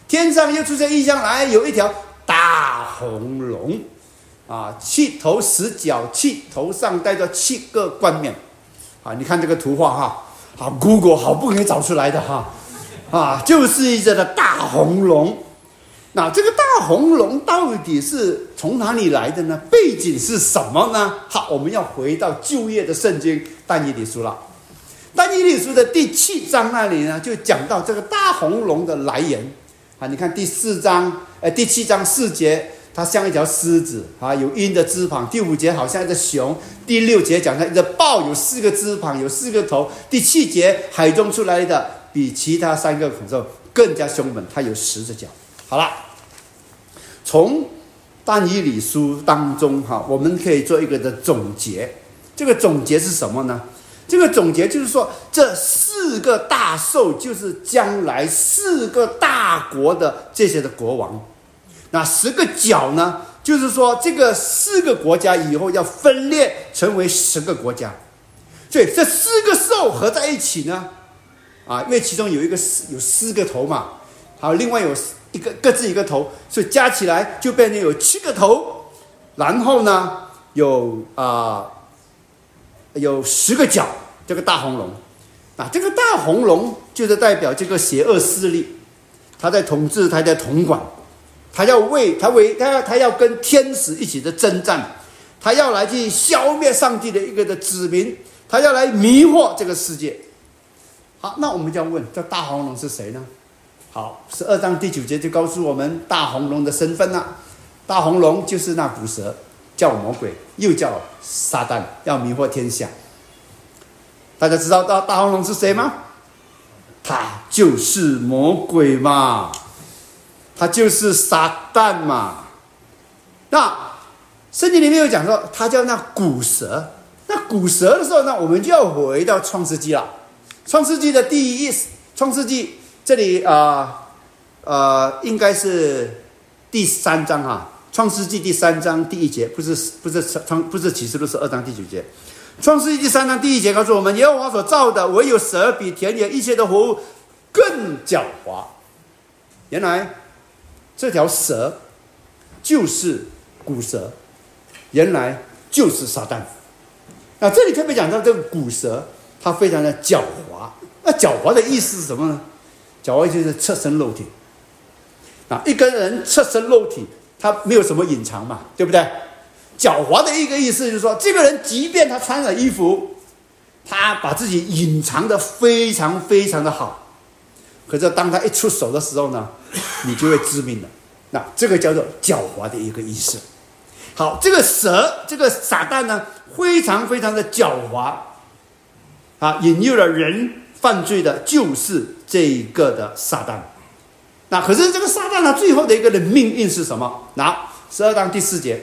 天上又出现异象来，有一条大红龙，啊，七头十角，七头上戴着七个冠冕。啊，你看这个图画哈，好，Google 好不容易找出来的哈，啊，就是一只的大红龙。那这个大红龙到底是从哪里来的呢？背景是什么呢？好，我们要回到旧约的圣经但以理书了。但以理书的第七章那里呢，就讲到这个大红龙的来源。啊，你看第四章，呃，第七章四节。它像一条狮子啊，有鹰的翅膀。第五节好像一只熊。第六节讲它一只豹，有四个翅膀，有四个头。第七节海中出来的比其他三个恐兽更加凶猛，它有十只脚。好了，从但以理书当中哈，我们可以做一个的总结。这个总结是什么呢？这个总结就是说，这四个大兽就是将来四个大国的这些的国王。那十个角呢？就是说，这个四个国家以后要分裂成为十个国家，所以这四个兽合在一起呢，啊，因为其中有一个四有四个头嘛，好，另外有一个各自一个头，所以加起来就变成有七个头，然后呢，有啊，有十个角，这个大红龙，啊，这个大红龙就是代表这个邪恶势力，他在统治，他在统管。他要为他为他要他要跟天使一起的征战，他要来去消灭上帝的一个的子民，他要来迷惑这个世界。好，那我们就要问，这大红龙是谁呢？好，十二章第九节就告诉我们大红龙的身份了。大红龙就是那古蛇，叫魔鬼，又叫撒旦，要迷惑天下。大家知道大大红龙是谁吗？他就是魔鬼嘛。他就是撒旦嘛，那圣经里面有讲说，他叫那古蛇。那古蛇的时候呢，我们就要回到创世纪了。创世纪的第一，创世纪这里啊，呃，应该是第三章哈。创世纪第三章第一节，不是不是创不是启示录是二章第九节。创世纪第三章第一节告诉我们，耶和华所造的唯有蛇比田野一切的活物更狡猾。原来这条蛇就是古蛇，原来就是撒旦。那这里特别讲到这个古蛇，它非常的狡猾。那狡猾的意思是什么呢？狡猾就是侧身露体。啊，一个人侧身露体。他没有什么隐藏嘛，对不对？狡猾的一个意思就是说，这个人即便他穿了衣服，他把自己隐藏的非常非常的好，可是当他一出手的时候呢，你就会致命了。那这个叫做狡猾的一个意思。好，这个蛇，这个撒旦呢，非常非常的狡猾，啊，引诱了人犯罪的就是这一个的撒旦。那可是这个撒旦呢，最后的一个的命运是什么？那十二章第四节，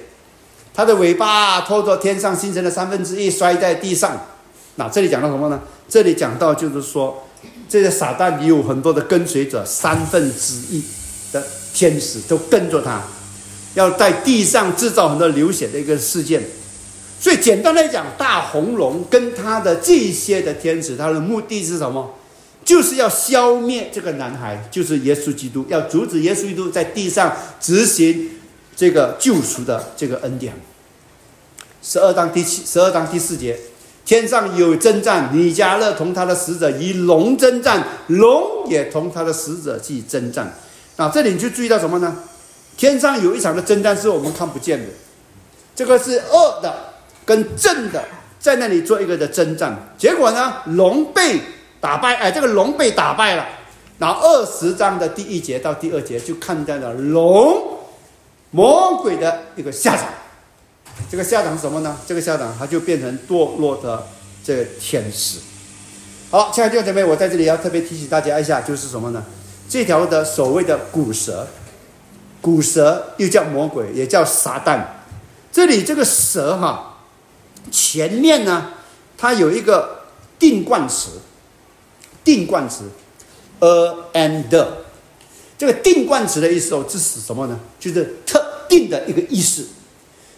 他的尾巴拖着天上星辰的三分之一摔在地上。那这里讲到什么呢？这里讲到就是说，这个撒旦有很多的跟随者，三分之一的天使都跟着他，要在地上制造很多流血的一个事件。所以简单来讲，大红龙跟他的这些的天使，他的目的是什么？就是要消灭这个男孩，就是耶稣基督，要阻止耶稣基督在地上执行这个救赎的这个恩典。十二章第七，十二章第四节，天上有征战，米迦勒同他的使者与龙征战，龙也同他的使者去征战。那，这里你就注意到什么呢？天上有一场的征战是我们看不见的，这个是恶的跟正的在那里做一个的征战，结果呢，龙被。打败哎，这个龙被打败了。然后二十章的第一节到第二节就看到了龙魔鬼的一个下场。这个下场是什么呢？这个下场他就变成堕落的这个天使。好，亲爱的弟兄姐妹，我在这里要特别提醒大家一下，就是什么呢？这条的所谓的古蛇，古蛇又叫魔鬼，也叫撒旦。这里这个蛇哈，前面呢，它有一个定冠词。定冠词，a and，the，这个定冠词的意思哦，是指什么呢？就是特定的一个意思。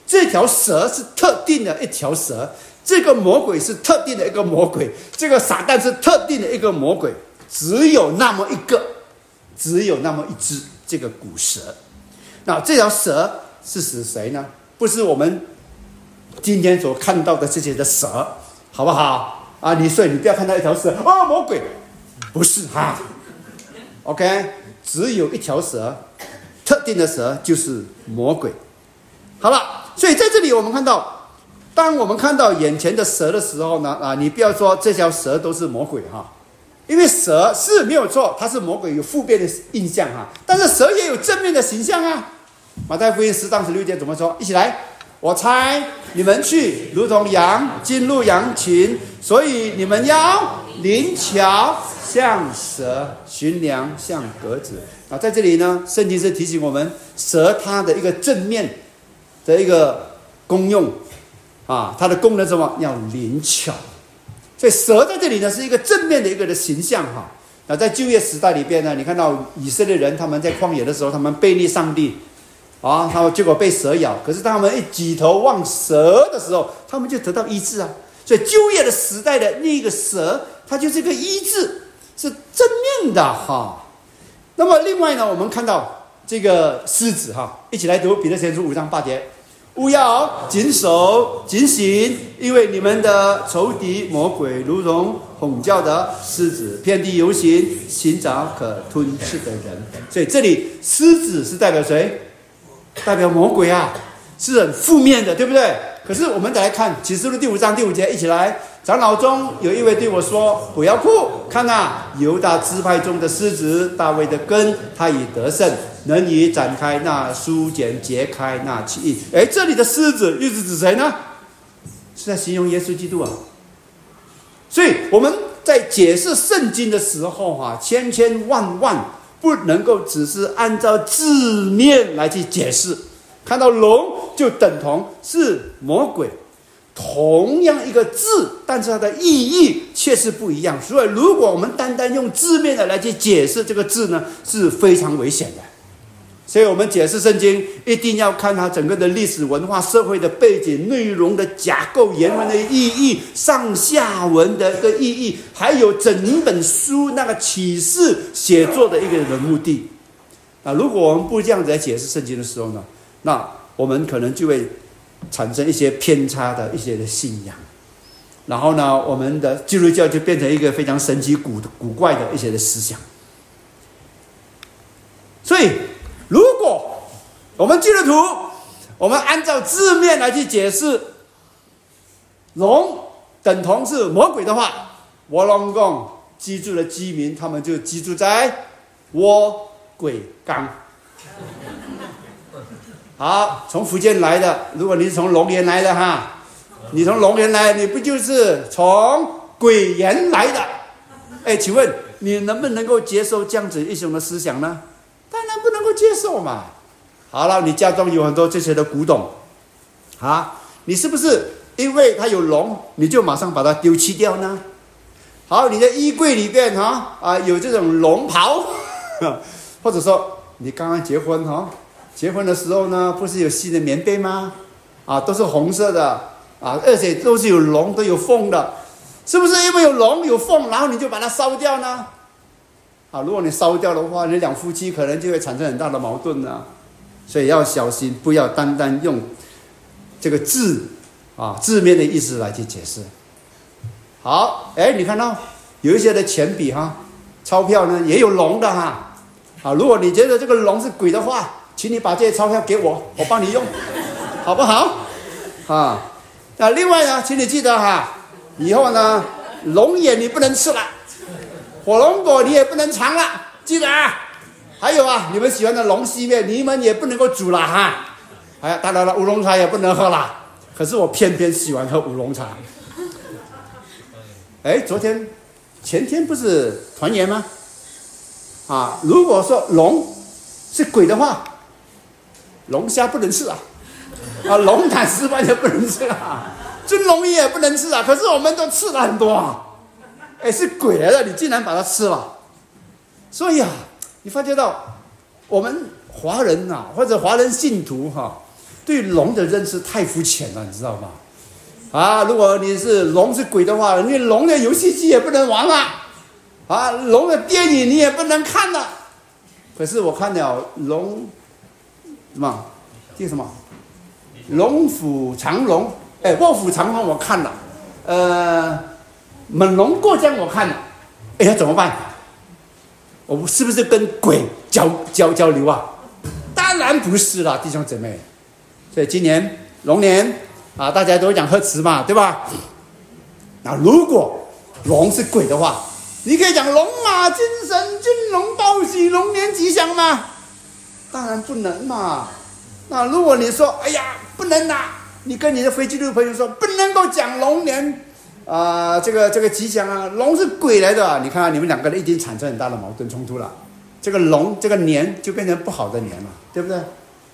这条蛇是特定的一条蛇，这个魔鬼是特定的一个魔鬼，这个撒旦是特定的一个魔鬼，只有那么一个，只有那么一只这个古蛇。那这条蛇是指谁呢？不是我们今天所看到的这些的蛇，好不好？啊，你所以你不要看到一条蛇啊，魔鬼。不是哈，OK，只有一条蛇，特定的蛇就是魔鬼。好了，所以在这里我们看到，当我们看到眼前的蛇的时候呢，啊，你不要说这条蛇都是魔鬼哈，因为蛇是没有错，它是魔鬼有负面的印象哈，但是蛇也有正面的形象啊。马太福音十章十六节怎么说？一起来，我猜你们去如同羊进入羊群，所以你们要灵巧。像蛇寻粮，像鸽子啊，在这里呢，圣经是提醒我们，蛇它的一个正面的一个功用啊，它的功能什么？要灵巧。所以蛇在这里呢，是一个正面的一个的形象哈。那在旧约时代里边呢，你看到以色列人他们在旷野的时候，他们背逆上帝啊，他们结果被蛇咬，可是当他们一举头望蛇的时候，他们就得到医治啊。所以旧约的时代的那个蛇，它就是个医治。是正面的哈，那么另外呢，我们看到这个狮子哈，一起来读彼得前书五章八节，勿要谨守警醒，因为你们的仇敌魔鬼如同吼叫的狮子，遍地游行，寻找可吞噬的人。所以这里狮子是代表谁？代表魔鬼啊，是很负面的，对不对？可是我们再来看启示录第五章第五节，一起来。长老中有一位对我说：“不要哭，看啊，犹大支派中的狮子，大卫的根，他已得胜，能以展开那书简，揭开那记忆。哎，这里的狮子又是指谁呢？是在形容耶稣基督啊。所以我们在解释圣经的时候，哈，千千万万不能够只是按照字面来去解释。看到龙。就等同是魔鬼。同样一个字，但是它的意义却是不一样。所以，如果我们单单用字面的来去解释这个字呢，是非常危险的。所以我们解释圣经，一定要看它整个的历史文化、社会的背景、内容的架构、原文的意义、上下文的一个意义，还有整本书那个启示写作的一个的目的。啊，如果我们不这样子来解释圣经的时候呢，那我们可能就会。产生一些偏差的一些的信仰，然后呢，我们的基督教就变成一个非常神奇古古怪的一些的思想。所以，如果我们基督徒，我们按照字面来去解释，龙等同是魔鬼的话，我龙共居住的居民，他们就居住在窝鬼冈。好，从福建来的，如果你是从龙岩来的哈，你从龙岩来，你不就是从鬼岩来的？哎，请问你能不能够接受这样子一种的思想呢？当然不能够接受嘛。好了，你家中有很多这些的古董，啊，你是不是因为它有龙，你就马上把它丢弃掉呢？好，你的衣柜里边哈啊有这种龙袍，或者说你刚刚结婚哈。结婚的时候呢，不是有新的棉被吗？啊，都是红色的啊，而且都是有龙、都有凤的，是不是因为有龙有凤，然后你就把它烧掉呢？啊，如果你烧掉的话，你两夫妻可能就会产生很大的矛盾呢。所以要小心，不要单单用这个字啊字面的意思来去解释。好，哎，你看到有一些的钱币哈，钞票呢也有龙的哈。啊，如果你觉得这个龙是鬼的话。请你把这些钞票给我，我帮你用，好不好？啊，那另外呢，请你记得哈，以后呢，龙眼你不能吃了，火龙果你也不能尝了，记得啊。还有啊，你们喜欢的龙须面，你们也不能够煮了哈。哎，当然了，乌龙茶也不能喝了。可是我偏偏喜欢喝乌龙茶。哎，昨天、前天不是团圆吗？啊，如果说龙是鬼的话。龙虾不能吃啊，啊，龙胆石斑也不能吃啊，尊龙鱼也不能吃啊。可是我们都吃了很多啊，哎，是鬼来了，你竟然把它吃了。所以啊，你发觉到我们华人呐，或者华人信徒哈，对龙的认识太肤浅了，你知道吗？啊，如果你是龙是鬼的话，你龙的游戏机也不能玩了，啊，龙的电影你也不能看了。可是我看了龙。什么？叫什么？龙虎长龙，哎，卧虎藏龙我看了，呃，猛龙过江我看了，哎呀，怎么办？我是不是跟鬼交交交流啊？当然不是啦，弟兄姊妹。所以今年龙年啊，大家都讲贺词嘛，对吧？那如果龙是鬼的话，你可以讲龙马精神，金龙报喜，龙年吉祥吗？当然不能嘛！那如果你说，哎呀，不能呐，你跟你的非基督朋友说，不能够讲龙年，啊，这个这个吉祥啊，龙是鬼来的，你看你们两个人已经产生很大的矛盾冲突了，这个龙这个年就变成不好的年了，对不对？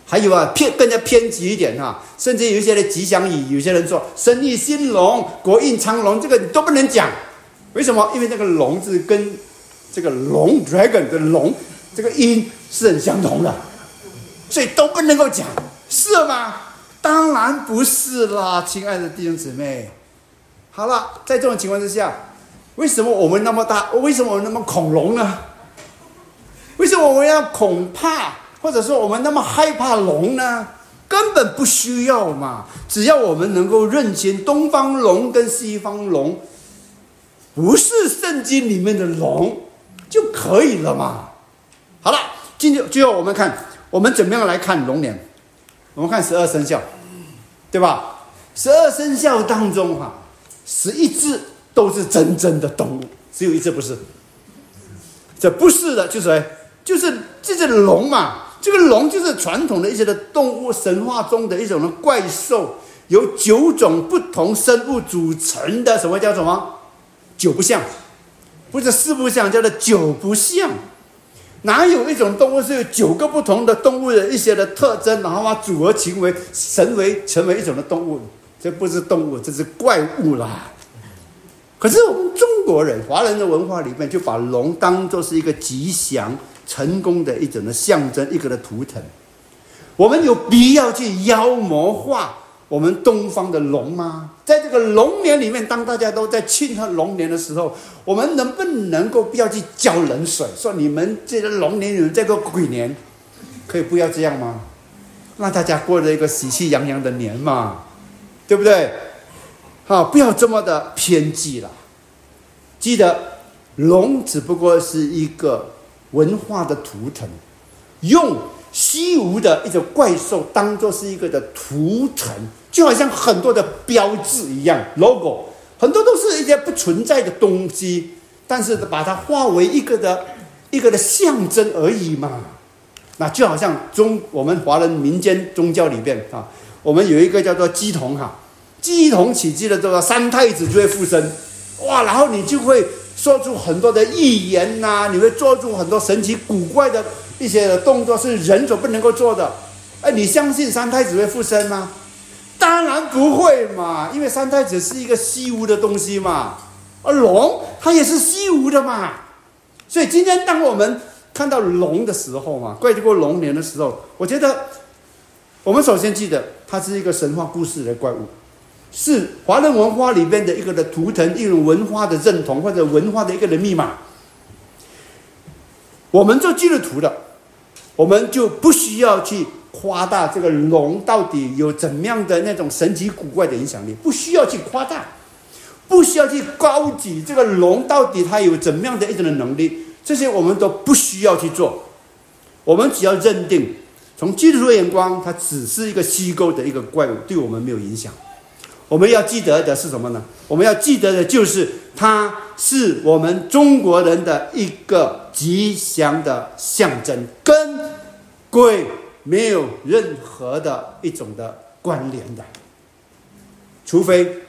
还有啊，偏更加偏激一点哈，甚至有一些的吉祥语，有些人说生意兴隆、国运昌隆，这个你都不能讲，为什么？因为那个龙字跟这个龙 dragon 的龙这个音。是很相同的，所以都不能够讲，是吗？当然不是啦，亲爱的弟兄姊妹。好了，在这种情况之下，为什么我们那么大？为什么我们那么恐龙呢？为什么我们要恐怕，或者说我们那么害怕龙呢？根本不需要嘛！只要我们能够认清东方龙跟西方龙，不是圣经里面的龙就可以了嘛。好了。今天最后我们看，我们怎么样来看龙年？我们看十二生肖，对吧？十二生肖当中哈，十一只都是真正的动物，只有一只不是。这不是的，就是谁就是这只龙嘛。这个龙就是传统的一些的动物神话中的一种的怪兽，由九种不同生物组成的，什么叫什么？九不像，不是四不像，叫做九不像。哪有一种动物是有九个不同的动物的一些的特征，然后啊组合成为成为成为一种的动物？这不是动物，这是怪物啦。可是我们中国人、华人的文化里面，就把龙当做是一个吉祥、成功的一种的象征，一个的图腾。我们有必要去妖魔化我们东方的龙吗？在这个龙年里面，当大家都在庆贺龙年的时候，我们能不能够不要去浇冷水，说你们这个龙年、你们这个鬼年，可以不要这样吗？让大家过了一个喜气洋洋的年嘛，对不对？好，不要这么的偏激了。记得，龙只不过是一个文化的图腾，用虚无的一种怪兽当做是一个的图腾，就好像很多的标志一样，logo，很多都是一些不存在的东西，但是把它化为一个的一个的象征而已嘛。那就好像中我们华人民间宗教里边啊，我们有一个叫做鸡童哈。鸡同起鸡的这个三太子就会附身，哇！然后你就会说出很多的预言呐，你会做出很多神奇古怪的一些动作，是人所不能够做的。哎，你相信三太子会附身吗？当然不会嘛，因为三太子是一个虚无的东西嘛，而龙它也是虚无的嘛。所以今天当我们看到龙的时候嘛，怪过龙年的时候，我觉得我们首先记得它是一个神话故事的怪物。是华人文化里边的一个的图腾，一种文化的认同或者文化的一个的密码。我们做基督徒的，我们就不需要去夸大这个龙到底有怎么样的那种神奇古怪的影响力，不需要去夸大，不需要去高举这个龙到底它有怎么样的一种的能力，这些我们都不需要去做。我们只要认定，从基督的眼光，它只是一个虚构的一个怪物，对我们没有影响。我们要记得的是什么呢？我们要记得的就是，它是我们中国人的一个吉祥的象征，跟鬼没有任何的一种的关联的。除非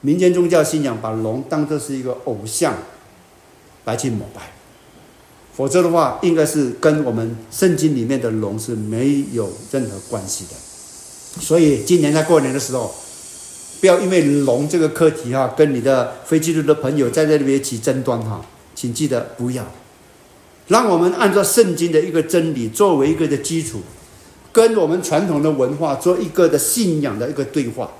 民间宗教信仰把龙当作是一个偶像来去膜拜，否则的话，应该是跟我们圣经里面的龙是没有任何关系的。所以今年在过年的时候。不要因为龙这个课题哈，跟你的非基督的朋友在这里面起争端哈，请记得不要。让我们按照圣经的一个真理作为一个的基础，跟我们传统的文化做一个的信仰的一个对话。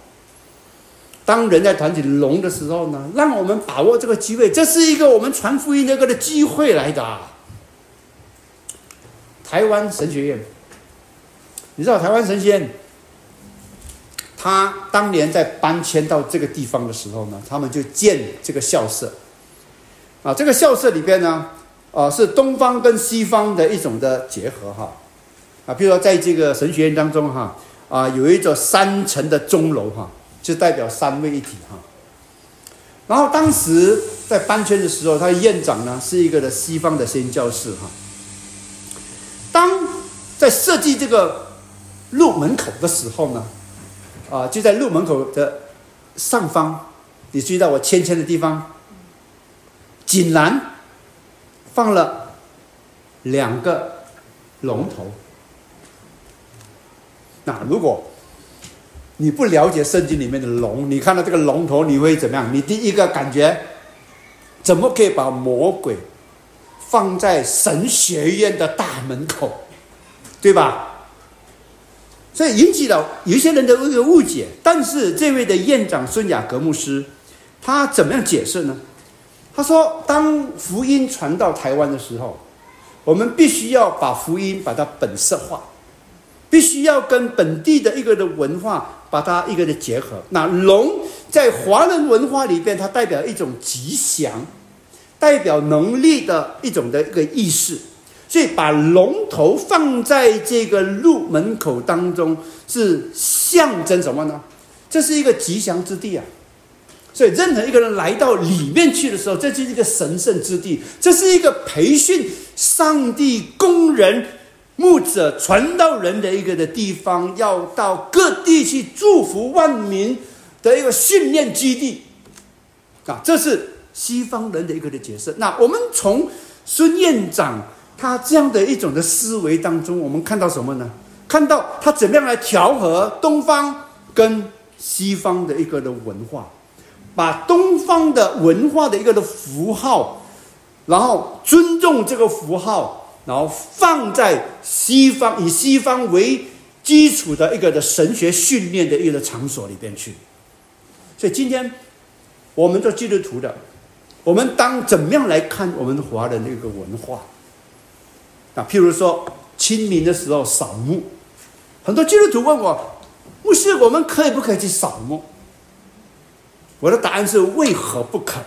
当人在谈起龙的时候呢，让我们把握这个机会，这是一个我们传福音的一个的机会来的。台湾神学院，你知道台湾神学院？他当年在搬迁到这个地方的时候呢，他们就建这个校舍。啊，这个校舍里边呢，啊，是东方跟西方的一种的结合哈。啊，比如说在这个神学院当中哈，啊，有一座三层的钟楼哈，就代表三位一体哈。然后当时在搬迁的时候，他的院长呢是一个的西方的先教士哈。当在设计这个入门口的时候呢。啊，就在路门口的上方，你注意到我签签的地方，井然放了两个龙头。那如果你不了解圣经里面的龙，你看到这个龙头，你会怎么样？你第一个感觉，怎么可以把魔鬼放在神学院的大门口，对吧？所以引起了有些人的一个误解，但是这位的院长孙雅格牧师，他怎么样解释呢？他说，当福音传到台湾的时候，我们必须要把福音把它本色化，必须要跟本地的一个的文化把它一个的结合。那龙在华人文化里边，它代表一种吉祥，代表能力的一种的一个意识。所以把龙头放在这个入门口当中，是象征什么呢？这是一个吉祥之地啊！所以任何一个人来到里面去的时候，这就是一个神圣之地，这是一个培训上帝工人、牧者、传道人的一个的地方，要到各地去祝福万民的一个训练基地啊！这是西方人的一个的角色。那我们从孙院长。他这样的一种的思维当中，我们看到什么呢？看到他怎么样来调和东方跟西方的一个的文化，把东方的文化的一个的符号，然后尊重这个符号，然后放在西方以西方为基础的一个的神学训练的一个场所里边去。所以今天我们做基督徒的，我们当怎么样来看我们华人的一个文化？啊，譬如说清明的时候扫墓。很多基督徒问我：“牧师，我们可以不可以去扫墓？”我的答案是：为何不可？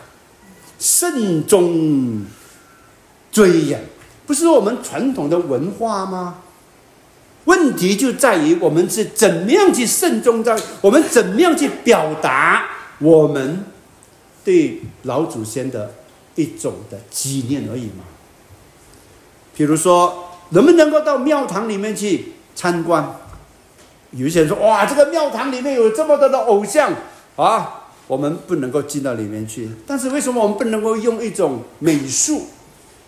慎终追远，不是我们传统的文化吗？问题就在于我们是怎么样去慎终在，我们怎么样去表达我们对老祖先的一种的纪念而已嘛。比如说，能不能够到庙堂里面去参观？有些人说：“哇，这个庙堂里面有这么多的偶像啊，我们不能够进到里面去。但是为什么我们不能够用一种美术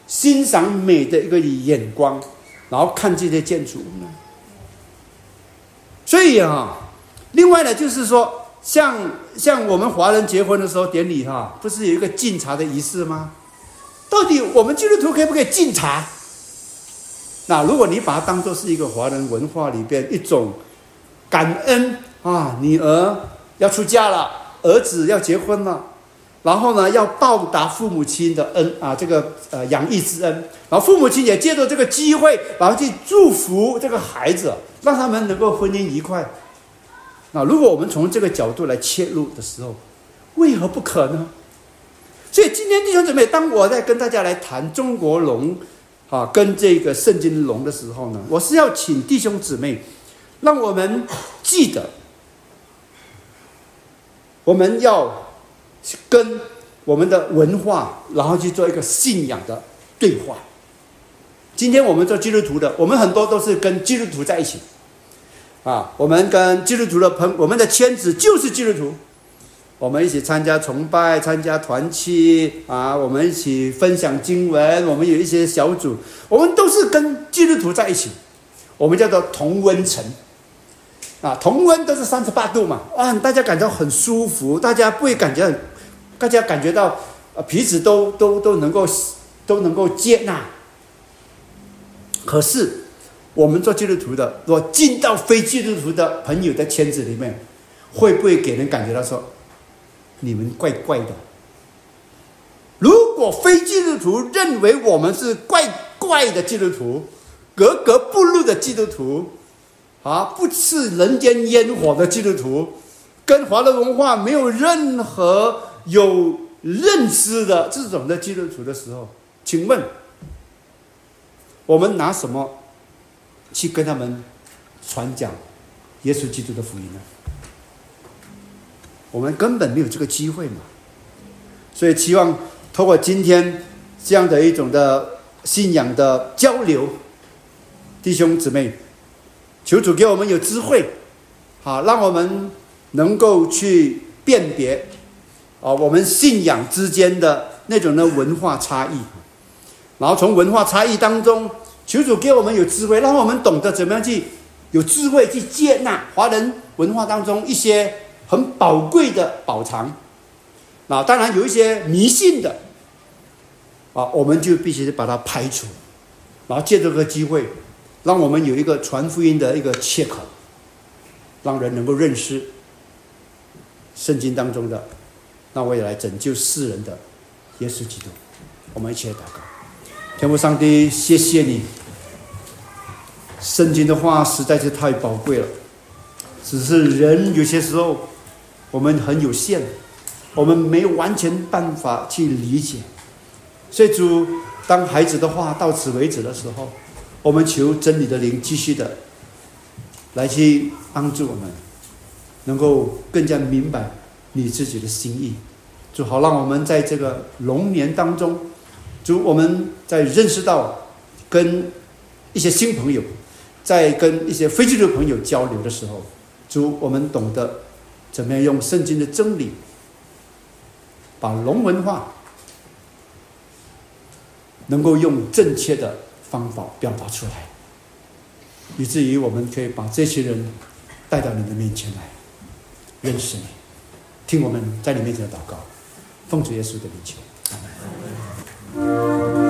欣赏美的一个眼光，然后看这些建筑呢？所以啊，另外呢，就是说，像像我们华人结婚的时候典礼哈，不是有一个敬茶的仪式吗？到底我们基督徒可不可以敬茶？那如果你把它当做是一个华人文化里边一种。感恩啊，女儿要出嫁了，儿子要结婚了，然后呢，要报答父母亲的恩啊，这个呃养育之恩，然后父母亲也借着这个机会，然后去祝福这个孩子，让他们能够婚姻愉快。那如果我们从这个角度来切入的时候，为何不可呢？所以今天弟兄姊妹，当我在跟大家来谈中国龙啊，跟这个圣经龙的时候呢，我是要请弟兄姊妹。让我们记得，我们要跟我们的文化，然后去做一个信仰的对话。今天我们做基督徒的，我们很多都是跟基督徒在一起，啊，我们跟基督徒的朋，我们的圈子就是基督徒，我们一起参加崇拜，参加团契，啊，我们一起分享经文，我们有一些小组，我们都是跟基督徒在一起，我们叫做同温层。啊，同温都是三十八度嘛，啊，大家感到很舒服，大家不会感觉，大家感觉到，呃，彼此都都都能够都能够接纳。可是，我们做基督徒的，若进到非基督徒的朋友的圈子里面，会不会给人感觉到说，你们怪怪的？如果非基督徒认为我们是怪怪的基督徒，格格不入的基督徒。啊，不吃人间烟火的基督徒，跟华人文化没有任何有认知的这种的基督徒的时候，请问，我们拿什么去跟他们传讲耶稣基督的福音呢？我们根本没有这个机会嘛。所以，期望通过今天这样的一种的信仰的交流，弟兄姊妹。求主给我们有智慧，好，让我们能够去辨别，啊，我们信仰之间的那种的文化差异，然后从文化差异当中，求主给我们有智慧，让我们懂得怎么样去有智慧去接纳华人文化当中一些很宝贵的宝藏，啊，当然有一些迷信的，啊，我们就必须把它排除，然后借这个机会。让我们有一个传福音的一个切口，让人能够认识圣经当中的那位来拯救世人的耶稣基督。我们一起来祷告，天父上帝，谢谢你，圣经的话实在是太宝贵了。只是人有些时候我们很有限，我们没有完全办法去理解。所以主，当孩子的话到此为止的时候。我们求真理的灵继续的来去帮助我们，能够更加明白你自己的心意，就好让我们在这个龙年当中，就我们在认识到跟一些新朋友，在跟一些非基督朋友交流的时候，主我们懂得怎么样用圣经的真理，把龙文化能够用正确的。方法表达出来，以至于我们可以把这些人带到你的面前来，认识你，听我们在你面前的祷告，奉主耶稣的名求，阿门。